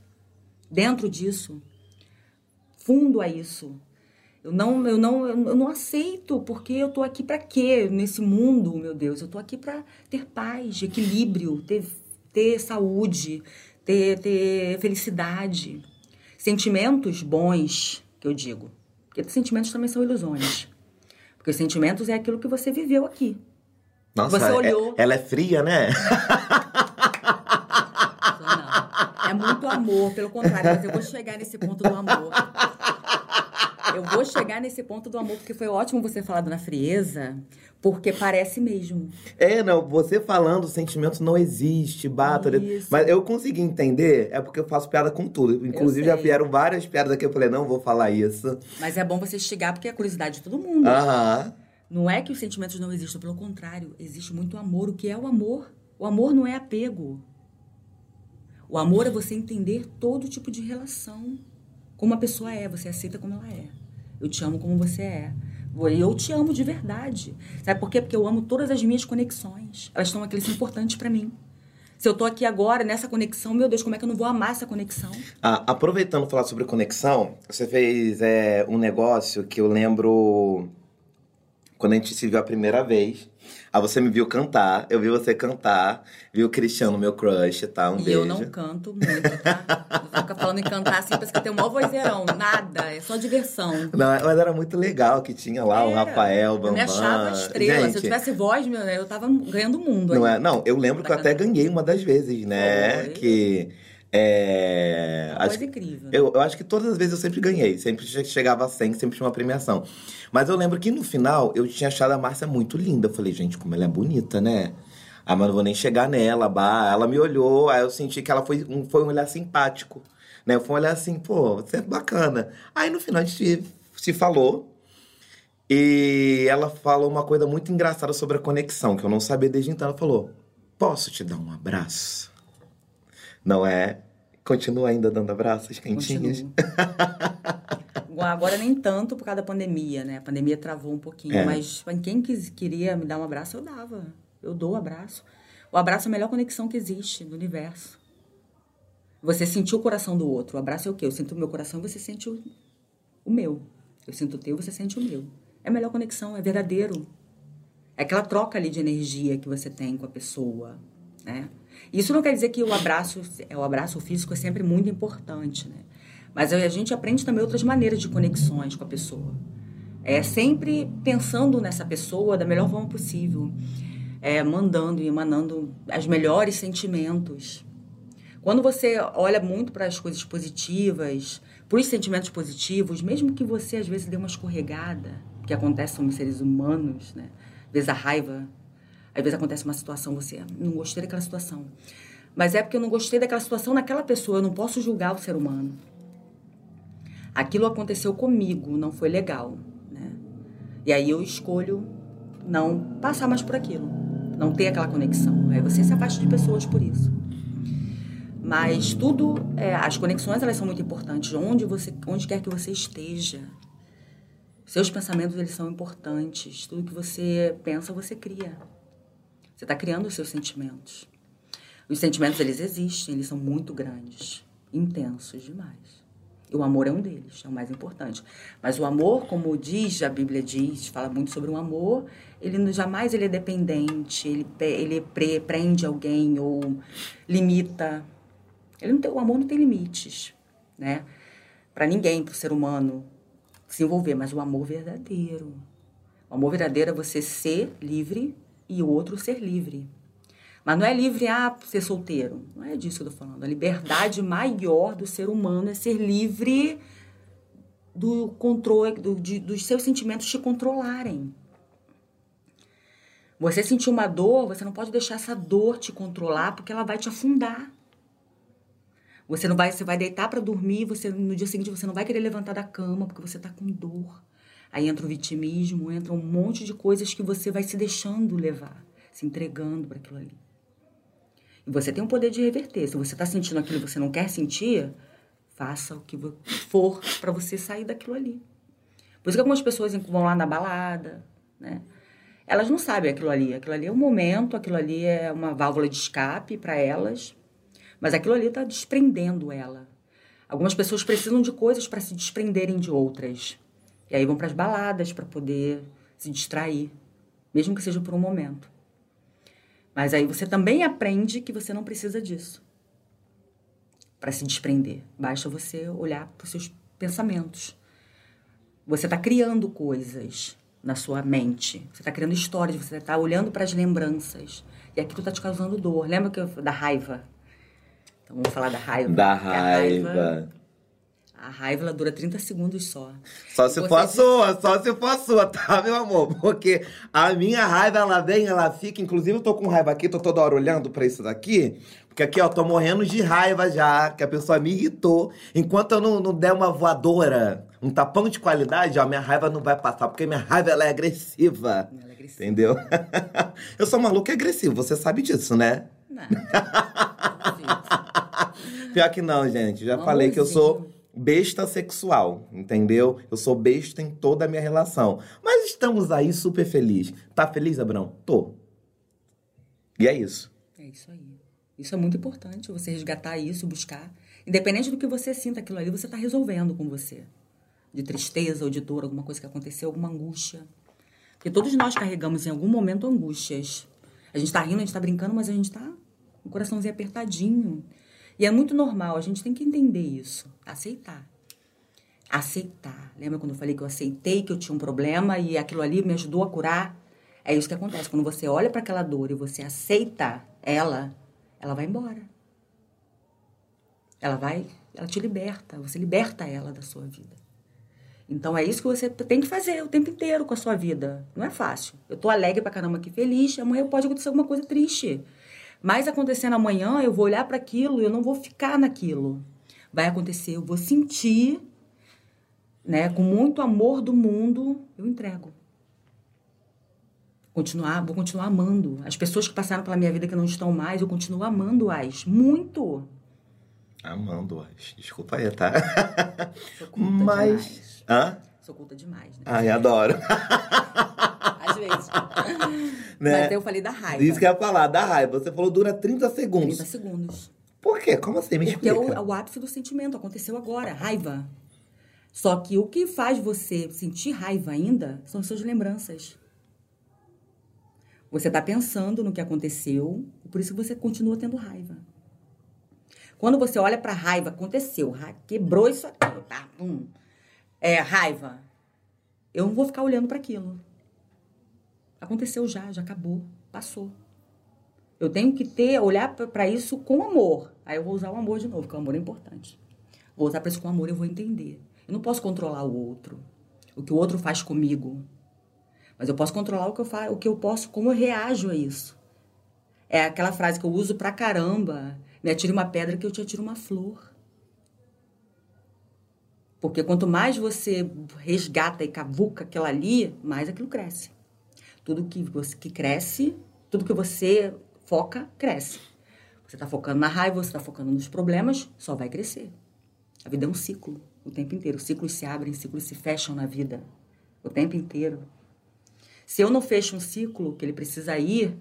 dentro disso. Fundo a isso. Eu não, eu não, eu não aceito, porque eu tô aqui pra quê nesse mundo, meu Deus? Eu tô aqui pra ter paz, equilíbrio, ter, ter saúde, ter, ter felicidade. Sentimentos bons, que eu digo. Porque sentimentos também são ilusões. Porque os sentimentos é aquilo que você viveu aqui. Nossa, Você é- olhou. ela é fria, né? Não. É muito amor, pelo contrário, mas eu vou chegar nesse ponto do amor. Eu vou chegar nesse ponto do amor, porque foi ótimo você falar na frieza, porque parece mesmo. É, não, você falando, o sentimento não existe, bata. Isso. Mas eu consegui entender, é porque eu faço piada com tudo. Inclusive, já vieram várias piadas aqui, eu falei, não vou falar isso. Mas é bom você chegar, porque é a curiosidade de todo mundo. Aham. Não é que os sentimentos não existam, pelo contrário, existe muito amor. O que é o amor? O amor não é apego. O amor é você entender todo tipo de relação. Como a pessoa é, você aceita como ela é. Eu te amo como você é. Eu te amo de verdade. Sabe por quê? Porque eu amo todas as minhas conexões. Elas são importantes para mim. Se eu tô aqui agora nessa conexão, meu Deus, como é que eu não vou amar essa conexão? Ah, aproveitando falar sobre conexão, você fez é, um negócio que eu lembro quando a gente se viu a primeira vez. Aí você me viu cantar, eu vi você cantar, vi o Cristiano, meu crush, tá? Um e beijo. eu não canto muito, tá? Você fica falando em cantar assim, parece que eu tenho o maior vozeirão. Nada, é só diversão. Não, mas era muito legal que tinha lá o Era. Rafael, o Bambam. Eu me achava estrela. Se eu Gente, tivesse voz, meu, eu tava ganhando o mundo. Não, é, não, eu lembro que eu até ganhei uma das vezes, né? Foi. Que. É, Uma acho incrível. Eu, eu acho que todas as vezes eu sempre ganhei, sempre che- chegava a 100, sempre tinha uma premiação. Mas eu lembro que no final eu tinha achado a Márcia muito linda. Eu falei, gente, como ela é bonita, né? Ah, mas não vou nem chegar nela, bah. Ela me olhou, aí eu senti que ela foi um, foi um olhar simpático, né? Foi um olhar assim, pô, você é bacana. Aí no final a gente se falou. E ela falou uma coisa muito engraçada sobre a conexão, que eu não sabia desde então. Ela falou: Posso te dar um abraço? Não é? Continua ainda dando abraços quentinhos? Agora nem tanto por causa da pandemia, né? A pandemia travou um pouquinho, É. mas quem quis, queria me dar um abraço, eu dava. Eu dou o abraço. O abraço é a melhor conexão que existe no universo. Você sentir o coração do outro. O abraço é o quê? Eu sinto o meu coração e você sente o, o meu. Eu sinto o teu, você sente o meu. É a melhor conexão, é verdadeiro. É aquela troca ali de energia que você tem com a pessoa, né? Isso não quer dizer que o abraço, o abraço físico é sempre muito importante, né? Mas a gente aprende também outras maneiras de conexões com a pessoa. É sempre pensando nessa pessoa da melhor forma possível. É, mandando e emanando os melhores sentimentos. Quando você olha muito para as coisas positivas, para os sentimentos positivos, mesmo que você às vezes dê uma escorregada, que acontece com os seres humanos, né? Às vezes a raiva, às vezes acontece uma situação, você não gostei daquela situação. Mas é porque eu não gostei daquela situação naquela pessoa, eu não posso julgar o ser humano. Aquilo aconteceu comigo, não foi legal, né? E aí eu escolho não passar mais por aquilo, não ter aquela conexão. Aí você se afasta de pessoas por isso. Mas tudo, é, as conexões elas são muito importantes. Onde você, onde quer que você esteja, seus pensamentos eles são importantes. Tudo que você pensa você cria. Você está criando os seus sentimentos. Os sentimentos eles existem, eles são muito grandes, intensos demais. E o amor é um deles, é o mais importante. Mas o amor, como diz a Bíblia diz, fala muito sobre o amor, ele jamais ele é dependente, ele, ele pre- prende alguém ou limita. Ele não tem, o amor não tem limites, né? Para ninguém, para o ser humano se envolver, mas o amor verdadeiro. O amor verdadeiro é você ser livre e o outro ser livre. Mas não é livre a ser solteiro. Não é disso que eu tô falando. A liberdade maior do ser humano é ser livre do controle, do- de- dos seus sentimentos te controlarem. Você sentir uma dor, você não pode deixar essa dor te controlar, porque ela vai te afundar. Você não vai, você vai deitar para dormir, você no dia seguinte você não vai querer levantar da cama porque você tá com dor. Aí entra o vitimismo, entra um monte de coisas que você vai se deixando levar, se entregando para aquilo ali. E você tem o poder de reverter. Se você está sentindo aquilo que você não quer sentir, faça o que for para você sair daquilo ali. Por isso que algumas pessoas vão lá na balada, né? Elas não sabem aquilo ali. Aquilo ali é um momento, aquilo ali é uma válvula de escape para elas. Mas aquilo ali está desprendendo ela. Algumas pessoas precisam de coisas para se desprenderem de outras. E aí vão para as baladas para poder se distrair, mesmo que seja por um momento. Mas aí você também aprende que você não precisa disso para se desprender. Basta você olhar para os seus pensamentos. Você está criando coisas na sua mente. Você está criando histórias, você está olhando para as lembranças. E aquilo está te causando dor. Lembra que eu, da raiva? Então vamos falar da raiva. Da a raiva. A raiva ela dura 30 segundos só. Só se Você for a diz- sua, só se for a sua, tá, meu amor? Porque a minha raiva, ela vem, ela fica. Inclusive, eu tô com raiva aqui, tô toda hora olhando pra isso daqui. Porque aqui, ó, tô morrendo de raiva já, que a pessoa me irritou. Enquanto eu não, não der uma voadora, um tapão de qualidade, ó, minha raiva não vai passar, porque minha raiva, ela é agressiva. Ela é agressiva. Entendeu? eu sou maluco e agressivo, você sabe disso, né? Não. Pior que não, gente. Já falei que eu sou. Besta sexual, entendeu? Eu sou besta em toda a minha relação. Mas estamos aí super felizes. Tá feliz, Abrão? Tô. E é isso. É isso aí. Isso é muito importante, você resgatar isso, buscar. Independente do que você sinta, aquilo ali você está resolvendo com você. De tristeza ou de dor, alguma coisa que aconteceu, alguma angústia. Porque todos nós carregamos em algum momento angústias. A gente está rindo, a gente está brincando, mas a gente está com o coraçãozinho apertadinho. E é muito normal, a gente tem que entender isso. Aceitar. Aceitar. Lembra quando eu falei que eu aceitei que eu tinha um problema e aquilo ali me ajudou a curar? É isso que acontece. Quando você olha para aquela dor e você aceita ela, ela vai embora. Ela vai, ela te liberta, você liberta ela da sua vida. Então é isso que você tem que fazer o tempo inteiro com a sua vida. Não é fácil. Eu tô alegre pra caramba aqui, feliz, amanhã pode acontecer alguma coisa triste. Mas acontecendo amanhã, eu vou olhar para aquilo e eu não vou ficar naquilo. Vai acontecer, eu vou sentir, né, com muito amor do mundo, eu entrego. Continuar, vou continuar amando. As pessoas que passaram pela minha vida que não estão mais, eu continuo amando-as muito. Amando-as. Desculpa aí, tá? Sou culta Mas. demais. Hã? Sou culta demais, né? Ai, adoro. Vezes. Né? Mas eu falei da raiva. Isso que eu ia falar, da raiva. Você falou dura 30 segundos. 30 segundos. Por quê? Como assim? Me Porque é explica. o, o ápice do sentimento. Aconteceu agora. Raiva. Só que o que faz você sentir raiva ainda são as suas lembranças. Você está pensando no que aconteceu, por isso você continua tendo raiva. Quando você olha para raiva, aconteceu, quebrou isso aqui, tá? Pum. É raiva. Eu não vou ficar olhando para aquilo. Aconteceu já, já acabou, passou. Eu tenho que ter, olhar para isso com amor. Aí eu vou usar o amor de novo, porque o amor é importante. Vou usar para isso com amor, eu vou entender. Eu não posso controlar o outro, o que o outro faz comigo. Mas eu posso controlar o que eu faço, o que eu posso, como eu reajo a isso. É aquela frase que eu uso pra caramba. Me atire uma pedra que eu te atiro uma flor. Porque quanto mais você resgata e cavuca aquilo ali, mais aquilo cresce. Tudo que, você, que cresce, tudo que você foca, cresce. Você está focando na raiva, você está focando nos problemas, só vai crescer. A vida é um ciclo, o tempo inteiro. Ciclos se abrem, ciclos se fecham na vida, o tempo inteiro. Se eu não fecho um ciclo que ele precisa ir,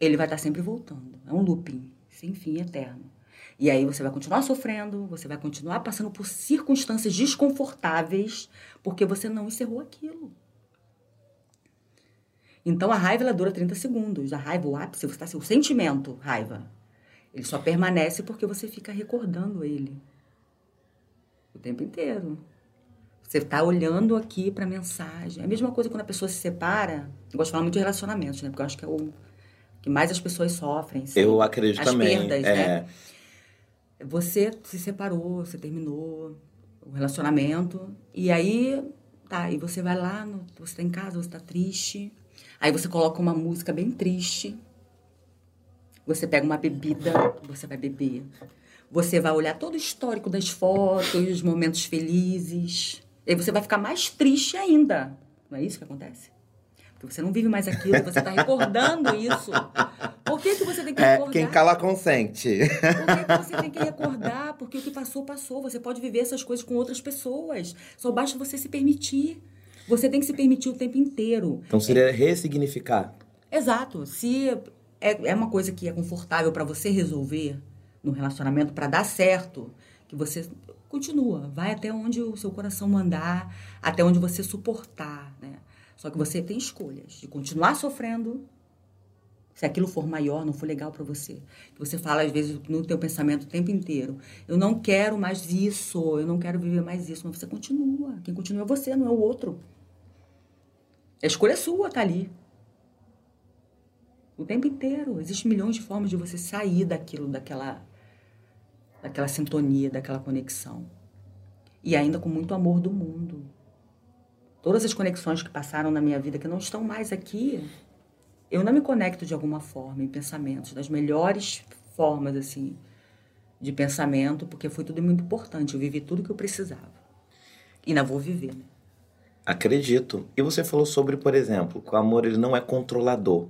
ele vai estar sempre voltando. É um looping, sem fim, eterno. E aí você vai continuar sofrendo, você vai continuar passando por circunstâncias desconfortáveis, porque você não encerrou aquilo. Então a raiva ela dura 30 segundos. A raiva, o ápice, você está o sentimento, raiva. Ele só permanece porque você fica recordando ele o tempo inteiro. Você está olhando aqui para a mensagem. É a mesma coisa quando a pessoa se separa. Eu gosto de falar muito de relacionamentos, né? Porque eu acho que é o que mais as pessoas sofrem. Eu acredito as também. perdas, é. né? Você se separou, você terminou o relacionamento. E aí, tá, e você vai lá, no, você tá em casa, você tá triste. Aí você coloca uma música bem triste. Você pega uma bebida, você vai beber. Você vai olhar todo o histórico das fotos, os momentos felizes. E aí você vai ficar mais triste ainda. Não é isso que acontece? Porque você não vive mais aquilo, você está recordando isso. Por que, que você tem que É, recordar? quem cala consente. Por que, que você tem que recordar? Porque o que passou, passou. Você pode viver essas coisas com outras pessoas. Só basta você se permitir. Você tem que se permitir o tempo inteiro. Então seria ressignificar. Exato. Se é, é uma coisa que é confortável para você resolver no relacionamento, para dar certo, que você continua, vai até onde o seu coração mandar, até onde você suportar, né? Só que você tem escolhas de continuar sofrendo, se aquilo for maior, não for legal para você. Você fala às vezes no teu pensamento o tempo inteiro, eu não quero mais isso, eu não quero viver mais isso, mas você continua. Quem continua é você, não é o outro. A escolha é sua, tá ali. O tempo inteiro. Existem milhões de formas de você sair daquilo, daquela, daquela sintonia, daquela conexão. E ainda com muito amor do mundo. Todas as conexões que passaram na minha vida que não estão mais aqui, eu não me conecto de alguma forma em pensamentos, das melhores formas, assim, de pensamento, porque foi tudo muito importante. Eu vivi tudo que eu precisava. E ainda vou viver, né? Acredito. E você falou sobre, por exemplo, que o amor ele não é controlador.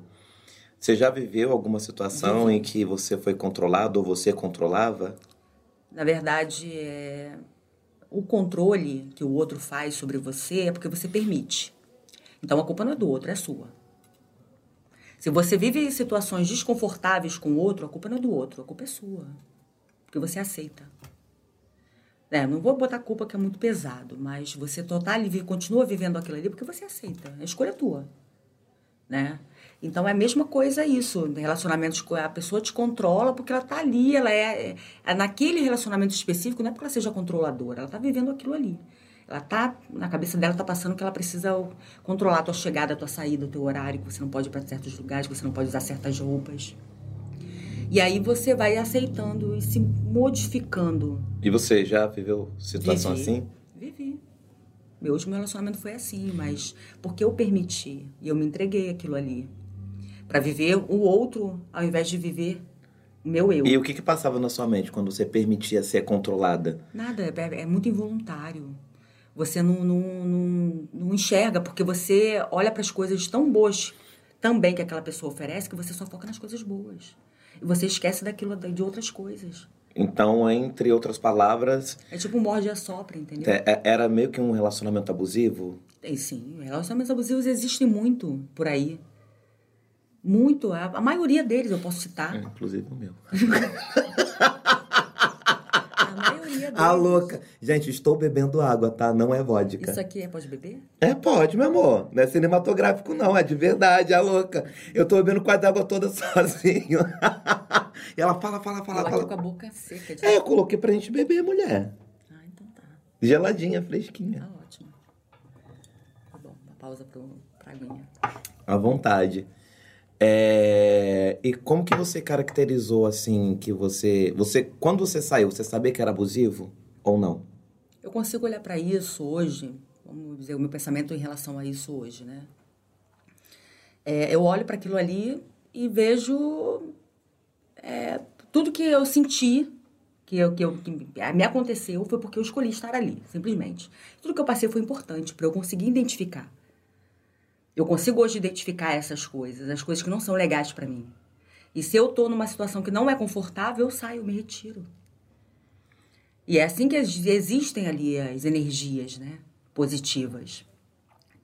Você já viveu alguma situação Vivi. em que você foi controlado ou você controlava? Na verdade, é... o controle que o outro faz sobre você é porque você permite. Então a culpa não é do outro, é sua. Se você vive situações desconfortáveis com o outro, a culpa não é do outro, a culpa é sua. Porque você aceita. É, não vou botar culpa que é muito pesado, mas você total e continua vivendo aquilo ali porque você aceita. A escolha é tua. Né? Então é a mesma coisa isso. Relacionamentos a pessoa te controla porque ela tá ali, ela é, é naquele relacionamento específico, não é porque ela seja controladora, ela tá vivendo aquilo ali. Ela tá, na cabeça dela tá passando que ela precisa controlar a tua chegada, a tua saída, o teu horário, que você não pode ir para certos lugares, que você não pode usar certas roupas. E aí você vai aceitando e se modificando. E você já viveu situação Vivi. assim? Vivi. Meu último relacionamento foi assim, mas porque eu permiti e eu me entreguei aquilo ali para viver o outro ao invés de viver o meu eu. E o que que passava na sua mente quando você permitia ser controlada? Nada, é, é muito involuntário. Você não, não, não, não enxerga, porque você olha para as coisas tão boas também que aquela pessoa oferece, que você só foca nas coisas boas. E você esquece daquilo de outras coisas. Então, entre outras palavras. É tipo um morde e assopra, entendeu? É, é, era meio que um relacionamento abusivo? Tem sim. Relacionamentos abusivos existem muito por aí. Muito. A, a maioria deles eu posso citar. É, inclusive o meu. A louca. Gente, estou bebendo água, tá? Não é vodka. Isso aqui é pode beber? É, pode, meu amor. Não é cinematográfico, não. É de verdade, a louca. Eu tô bebendo quase a água toda sozinho. e ela fala, fala, fala, eu fala. Com a boca seca. De... É, eu coloquei pra gente beber, mulher. Ah, então tá. Geladinha, fresquinha. Tá ótimo. Tá bom, uma pausa pro, pra aguinha. À vontade. É... E como que você caracterizou assim que você, você quando você saiu, você sabia que era abusivo ou não? Eu consigo olhar para isso hoje, vamos dizer, o meu pensamento em relação a isso hoje, né? É, eu olho para aquilo ali e vejo é, tudo que eu senti, que, eu, que, eu, que me aconteceu, foi porque eu escolhi estar ali, simplesmente. Tudo que eu passei foi importante para eu conseguir identificar eu consigo hoje identificar essas coisas, as coisas que não são legais para mim. E se eu tô numa situação que não é confortável, eu saio, eu me retiro. E é assim que existem ali as energias, né? Positivas.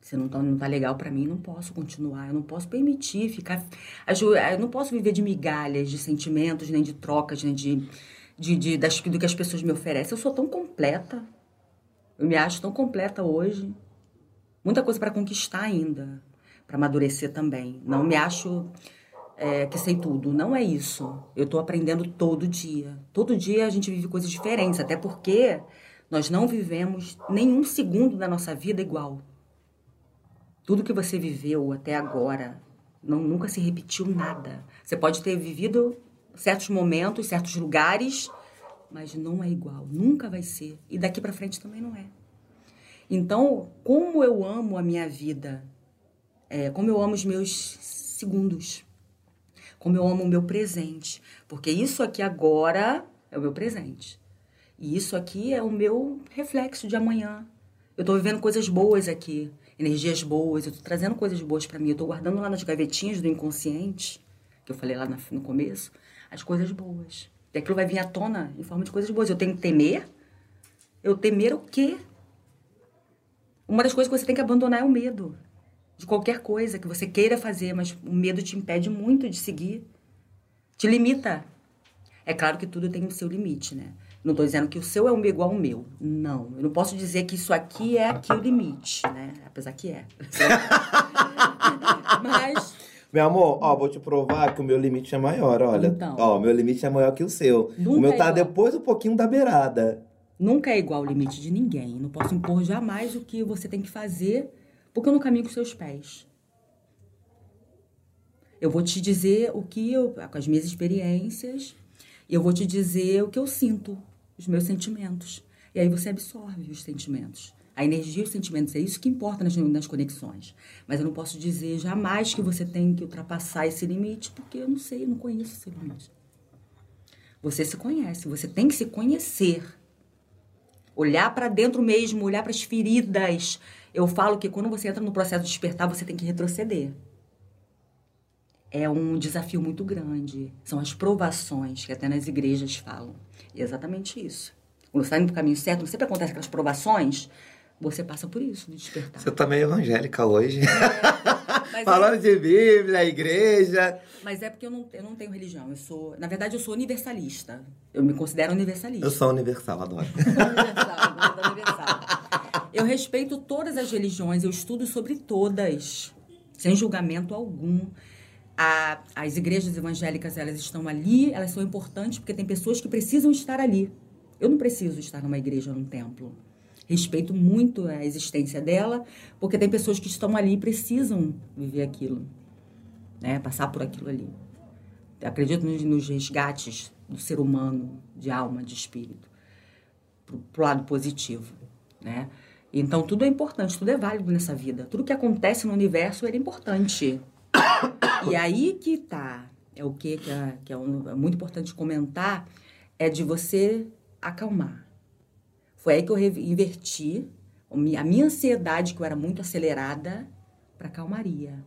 Se não tá, não tá legal para mim, não posso continuar. Eu não posso permitir ficar. Eu não posso viver de migalhas, de sentimentos, nem de trocas, nem de, de, de das, do que as pessoas me oferecem. Eu sou tão completa. Eu me acho tão completa hoje muita coisa para conquistar ainda, para amadurecer também. Não me acho é, que sei tudo. Não é isso. Eu estou aprendendo todo dia. Todo dia a gente vive coisas diferentes, até porque nós não vivemos nenhum segundo da nossa vida igual. Tudo que você viveu até agora não, nunca se repetiu nada. Você pode ter vivido certos momentos, certos lugares, mas não é igual. Nunca vai ser. E daqui para frente também não é. Então, como eu amo a minha vida, é, como eu amo os meus segundos, como eu amo o meu presente, porque isso aqui agora é o meu presente. E isso aqui é o meu reflexo de amanhã. Eu estou vivendo coisas boas aqui, energias boas, eu estou trazendo coisas boas para mim, eu estou guardando lá nas gavetinhas do inconsciente, que eu falei lá no começo, as coisas boas. E aquilo vai vir à tona em forma de coisas boas. Eu tenho que temer? Eu temer o quê? Uma das coisas que você tem que abandonar é o medo. De qualquer coisa que você queira fazer, mas o medo te impede muito de seguir. Te limita. É claro que tudo tem o seu limite, né? Não estou dizendo que o seu é igual ao meu. Não. Eu não posso dizer que isso aqui é aqui o limite, né? Apesar que é. mas. Meu amor, ó, vou te provar que o meu limite é maior, olha. Então. Ó, o meu limite é maior que o seu. Nunca o meu é tá igual. depois um pouquinho da beirada. Nunca é igual o limite de ninguém. Não posso impor jamais o que você tem que fazer, porque eu não caminho com seus pés. Eu vou te dizer o que eu, com as minhas experiências E eu vou te dizer o que eu sinto, os meus sentimentos. E aí você absorve os sentimentos. A energia e os sentimentos, é isso que importa nas, nas conexões. Mas eu não posso dizer jamais que você tem que ultrapassar esse limite, porque eu não sei, eu não conheço esse limite. Você se conhece, você tem que se conhecer. Olhar para dentro mesmo, olhar para as feridas. Eu falo que quando você entra no processo de despertar, você tem que retroceder. É um desafio muito grande. São as provações que até nas igrejas falam. E é exatamente isso. Quando você está indo para o caminho certo, não sempre acontece aquelas provações, você passa por isso, de despertar. Você tá meio evangélica hoje. É, Falando é... de Bíblia, igreja. Mas é porque eu não, eu não tenho religião. Eu sou, na verdade, eu sou universalista. Eu me considero universalista. Eu sou universal, adoro. universal, eu universal. Eu respeito todas as religiões, eu estudo sobre todas, sem julgamento algum. A, as igrejas evangélicas, elas estão ali, elas são importantes porque tem pessoas que precisam estar ali. Eu não preciso estar numa igreja num templo respeito muito a existência dela, porque tem pessoas que estão ali e precisam viver aquilo, né? Passar por aquilo ali. Eu acredito nos, nos, resgates do ser humano, de alma, de espírito, pro, o lado positivo, né? Então tudo é importante, tudo é válido nessa vida. Tudo que acontece no universo é importante. E aí que tá, é o que que é, que é, um, é muito importante comentar, é de você acalmar foi aí que eu inverti a minha ansiedade, que eu era muito acelerada, para calmaria.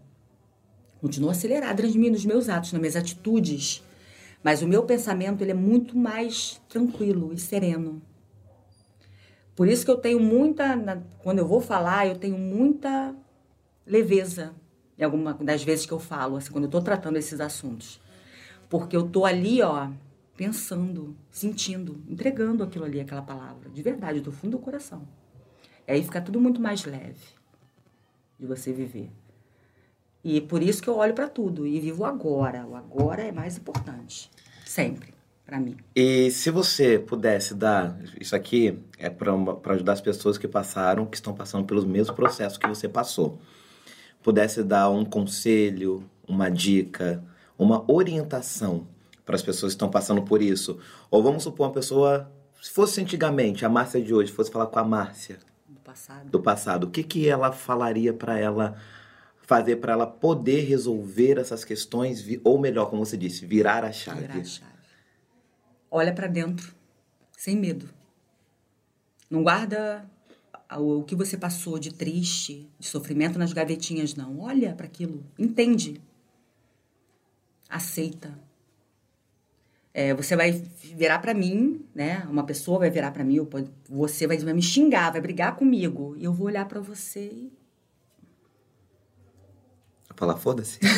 Continuo acelerada nos meus atos, nas minhas atitudes, mas o meu pensamento ele é muito mais tranquilo e sereno. Por isso que eu tenho muita, quando eu vou falar, eu tenho muita leveza em alguma das vezes que eu falo, assim, quando eu estou tratando esses assuntos. Porque eu tô ali, ó, pensando, sentindo, entregando aquilo ali, aquela palavra, de verdade, do fundo do coração. E aí fica tudo muito mais leve de você viver. E por isso que eu olho para tudo e vivo agora. O agora é mais importante, sempre, para mim. E se você pudesse dar, isso aqui é para ajudar as pessoas que passaram, que estão passando pelos mesmos processos que você passou. Pudesse dar um conselho, uma dica, uma orientação para as pessoas que estão passando por isso. Ou vamos supor uma pessoa, se fosse antigamente, a Márcia de hoje, fosse falar com a Márcia do passado, do passado o que, que ela falaria para ela fazer para ela poder resolver essas questões, ou melhor, como você disse, virar a chave? Virar a chave. Olha para dentro, sem medo. Não guarda o que você passou de triste, de sofrimento nas gavetinhas, não. Olha para aquilo, entende. Aceita é, você vai virar para mim, né? Uma pessoa vai virar para mim, você vai, vai me xingar, vai brigar comigo. E eu vou olhar para você e. Falar, foda-se.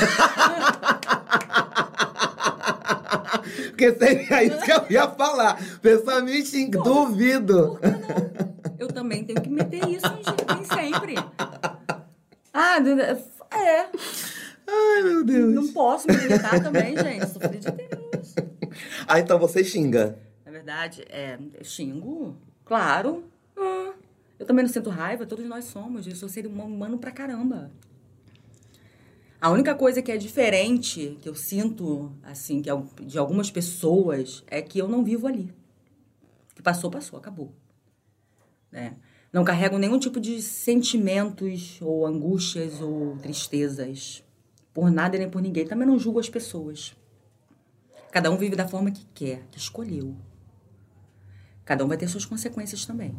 Porque seria isso que eu ia falar. Pessoa me xinga, duvido. Por que não? Eu também tenho que meter isso em sempre. Ah, é. Ai, meu Deus. Não posso me irritar também, gente. Sou filha de Deus. Ah, então você xinga? Na verdade, é, xingo, claro. Ah, eu também não sinto raiva, todos nós somos. Eu sou ser humano pra caramba. A única coisa que é diferente, que eu sinto, assim, que é de algumas pessoas, é que eu não vivo ali. Que passou, passou, acabou. Né? Não carrego nenhum tipo de sentimentos, ou angústias, ou tristezas. Por nada nem por ninguém. Também não julgo as pessoas. Cada um vive da forma que quer, que escolheu. Cada um vai ter suas consequências também.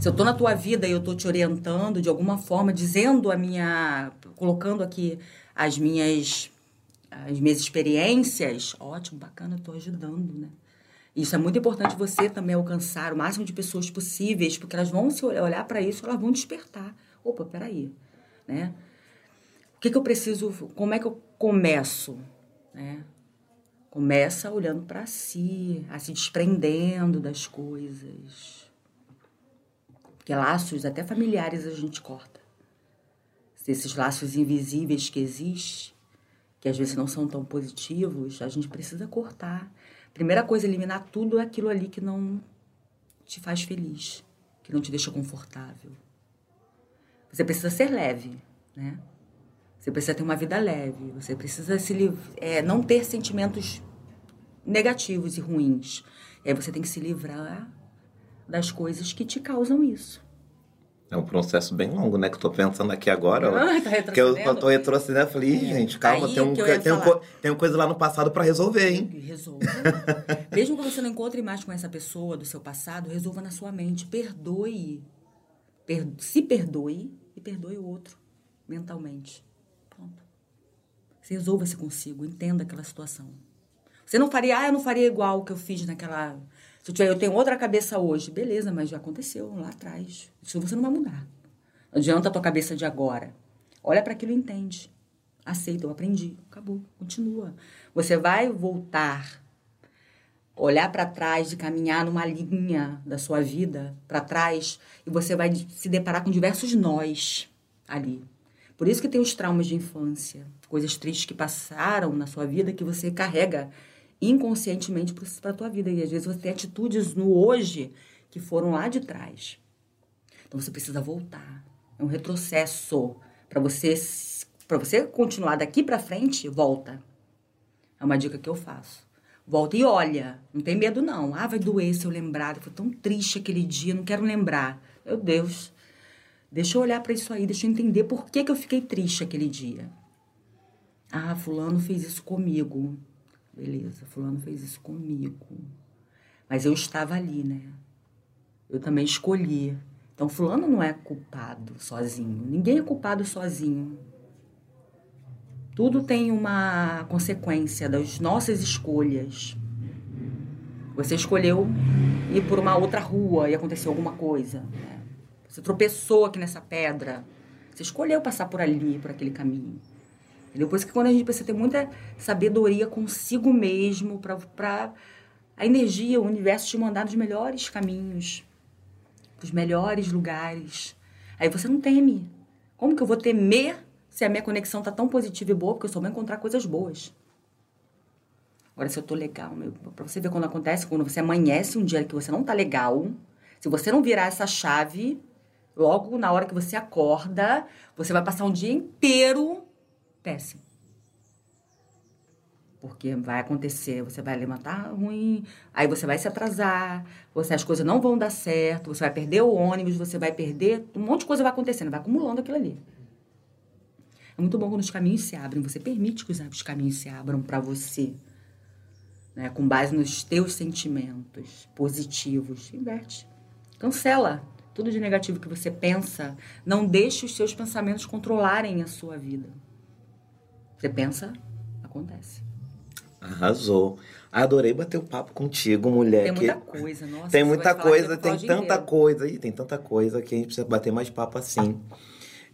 Se eu tô na tua vida e eu tô te orientando de alguma forma, dizendo a minha, colocando aqui as minhas as minhas experiências, ótimo, bacana, tô ajudando, né? Isso é muito importante você também alcançar o máximo de pessoas possíveis, porque elas vão se olhar para isso, elas vão despertar. Opa, peraí, né? Que, que eu preciso, como é que eu começo, né? Começa olhando para si, a se desprendendo das coisas. Porque laços, até familiares, a gente corta. Esses laços invisíveis que existem, que às vezes não são tão positivos, a gente precisa cortar. Primeira coisa, eliminar tudo aquilo ali que não te faz feliz, que não te deixa confortável. Você precisa ser leve, né? Você precisa ter uma vida leve, você precisa se é, não ter sentimentos negativos e ruins. E aí você tem que se livrar das coisas que te causam isso. É um processo bem longo, né? Que eu tô pensando aqui agora. Ah, tá que eu, eu retrocedendo? tô retrocedendo. Falei, "Ih, É. gente, calma, Aí tem, um, tem, um, co- tem coisa lá no passado pra resolver, hein? Resolva. Mesmo que você não encontre mais com essa pessoa do seu passado, resolva na sua mente. Perdoe. Per- se perdoe e perdoe o outro mentalmente. Resolva-se consigo, entenda aquela situação. Você não faria, ah, eu não faria igual o que eu fiz naquela. Se eu, tiver, eu tenho outra cabeça hoje. Beleza, mas já aconteceu lá atrás. Isso você não vai mudar. Não adianta a tua cabeça de agora. Olha para aquilo e entende. Aceita, eu aprendi. Acabou. Continua. Você vai voltar, olhar para trás e caminhar numa linha da sua vida para trás e você vai se deparar com diversos nós ali. Por isso que tem os traumas de infância, coisas tristes que passaram na sua vida que você carrega inconscientemente para a tua vida. E às vezes você tem atitudes no hoje que foram lá de trás. Então você precisa voltar. É um retrocesso para você para você continuar daqui para frente, volta. É uma dica que eu faço. Volta e olha. Não tem medo, não. Ah, vai doer se eu lembrar. Foi tão triste aquele dia, não quero lembrar. Meu Deus. Deixa eu olhar para isso aí, deixa eu entender por que, que eu fiquei triste aquele dia. Ah, fulano fez isso comigo. Beleza, fulano fez isso comigo. Mas eu estava ali, né? Eu também escolhi. Então, fulano não é culpado sozinho. Ninguém é culpado sozinho. Tudo tem uma consequência das nossas escolhas. Você escolheu ir por uma outra rua e aconteceu alguma coisa. né? Você tropeçou aqui nessa pedra. Você escolheu passar por ali, por aquele caminho. Entendeu? Por isso que quando a gente precisa ter muita sabedoria consigo mesmo para a energia, o universo te mandar nos melhores caminhos, os melhores lugares. Aí você não teme. Como que eu vou temer se a minha conexão tá tão positiva e boa? Porque eu só vou encontrar coisas boas. Agora, se eu tô legal, meu, pra você ver quando acontece, quando você amanhece um dia que você não tá legal, se você não virar essa chave, logo na hora que você acorda, você vai passar um dia inteiro péssimo. Porque vai acontecer, você vai levantar ruim, aí você vai se atrasar, você, as coisas não vão dar certo, você vai perder o ônibus, você vai perder, um monte de coisa vai acontecendo, vai acumulando aquilo ali. É muito bom quando os caminhos se abrem, você permite que os os caminhos se abram para você, né? com base nos teus sentimentos positivos. Inverte. Cancela tudo de negativo que você pensa. Não deixe os seus pensamentos controlarem a sua vida. Você pensa, acontece. Arrasou. Adorei bater o papo contigo, mulher. Tem que- muita coisa, nossa. Tem muita coisa, tem tanta inteiro. coisa aí, tem tanta coisa que a gente precisa bater mais papo assim.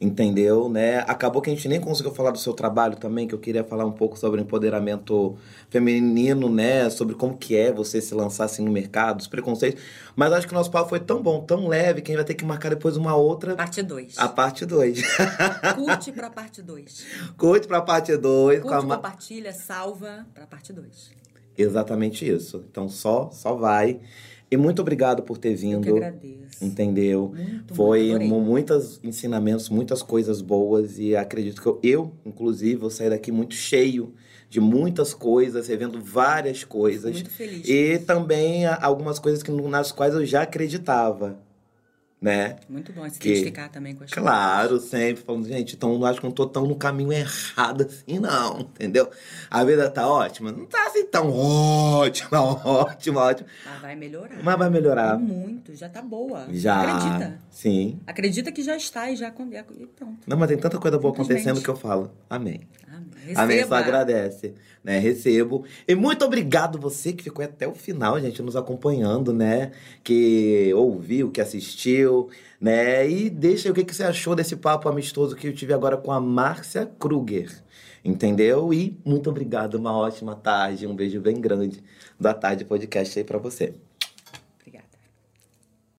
Entendeu, né? Acabou que a gente nem conseguiu falar do seu trabalho também, que eu queria falar um pouco sobre empoderamento feminino, né? Sobre como que é você se lançar assim no mercado, os preconceitos. Mas acho que o nosso papo foi tão bom, tão leve, que a gente vai ter que marcar depois uma outra, Parte 2. a parte 2. Curte pra parte 2. Curte pra parte 2. Curte, compartilha, salva pra parte 2. Exatamente isso. Então só, só vai. E muito obrigado por ter Eu que vindo. agradeço. Entendeu? Muito, Foi muito, muitos ensinamentos, muitas coisas boas e acredito que eu, eu, inclusive, vou sair daqui muito cheio de muitas coisas, revendo várias coisas muito feliz. e também algumas coisas que, nas quais eu já acreditava, né? Muito bom se que- identificar também com as Claro, sempre falando, gente, então eu acho que eu não tô tão no caminho errado assim, não, entendeu? A vida tá ótima? Não tá assim tão ótima, ótima, ótima. Mas vai melhorar. Mas vai melhorar. Muito, já tá boa. Já. Acredita. Sim. Acredita que já está e já e pronto. Não, mas tem tanta coisa boa acontecendo que eu falo. Amém. Amém. Amém, só Receba. agradece, né? Recebo. E muito obrigado você que ficou até o final, gente, nos acompanhando, né? Que ouviu, que assistiu, né? E deixa aí o que, que você achou desse papo amistoso que eu tive agora com a Márcia Kruger. Entendeu? E muito obrigado, uma ótima tarde, um beijo bem grande da Tarde Podcast aí pra você.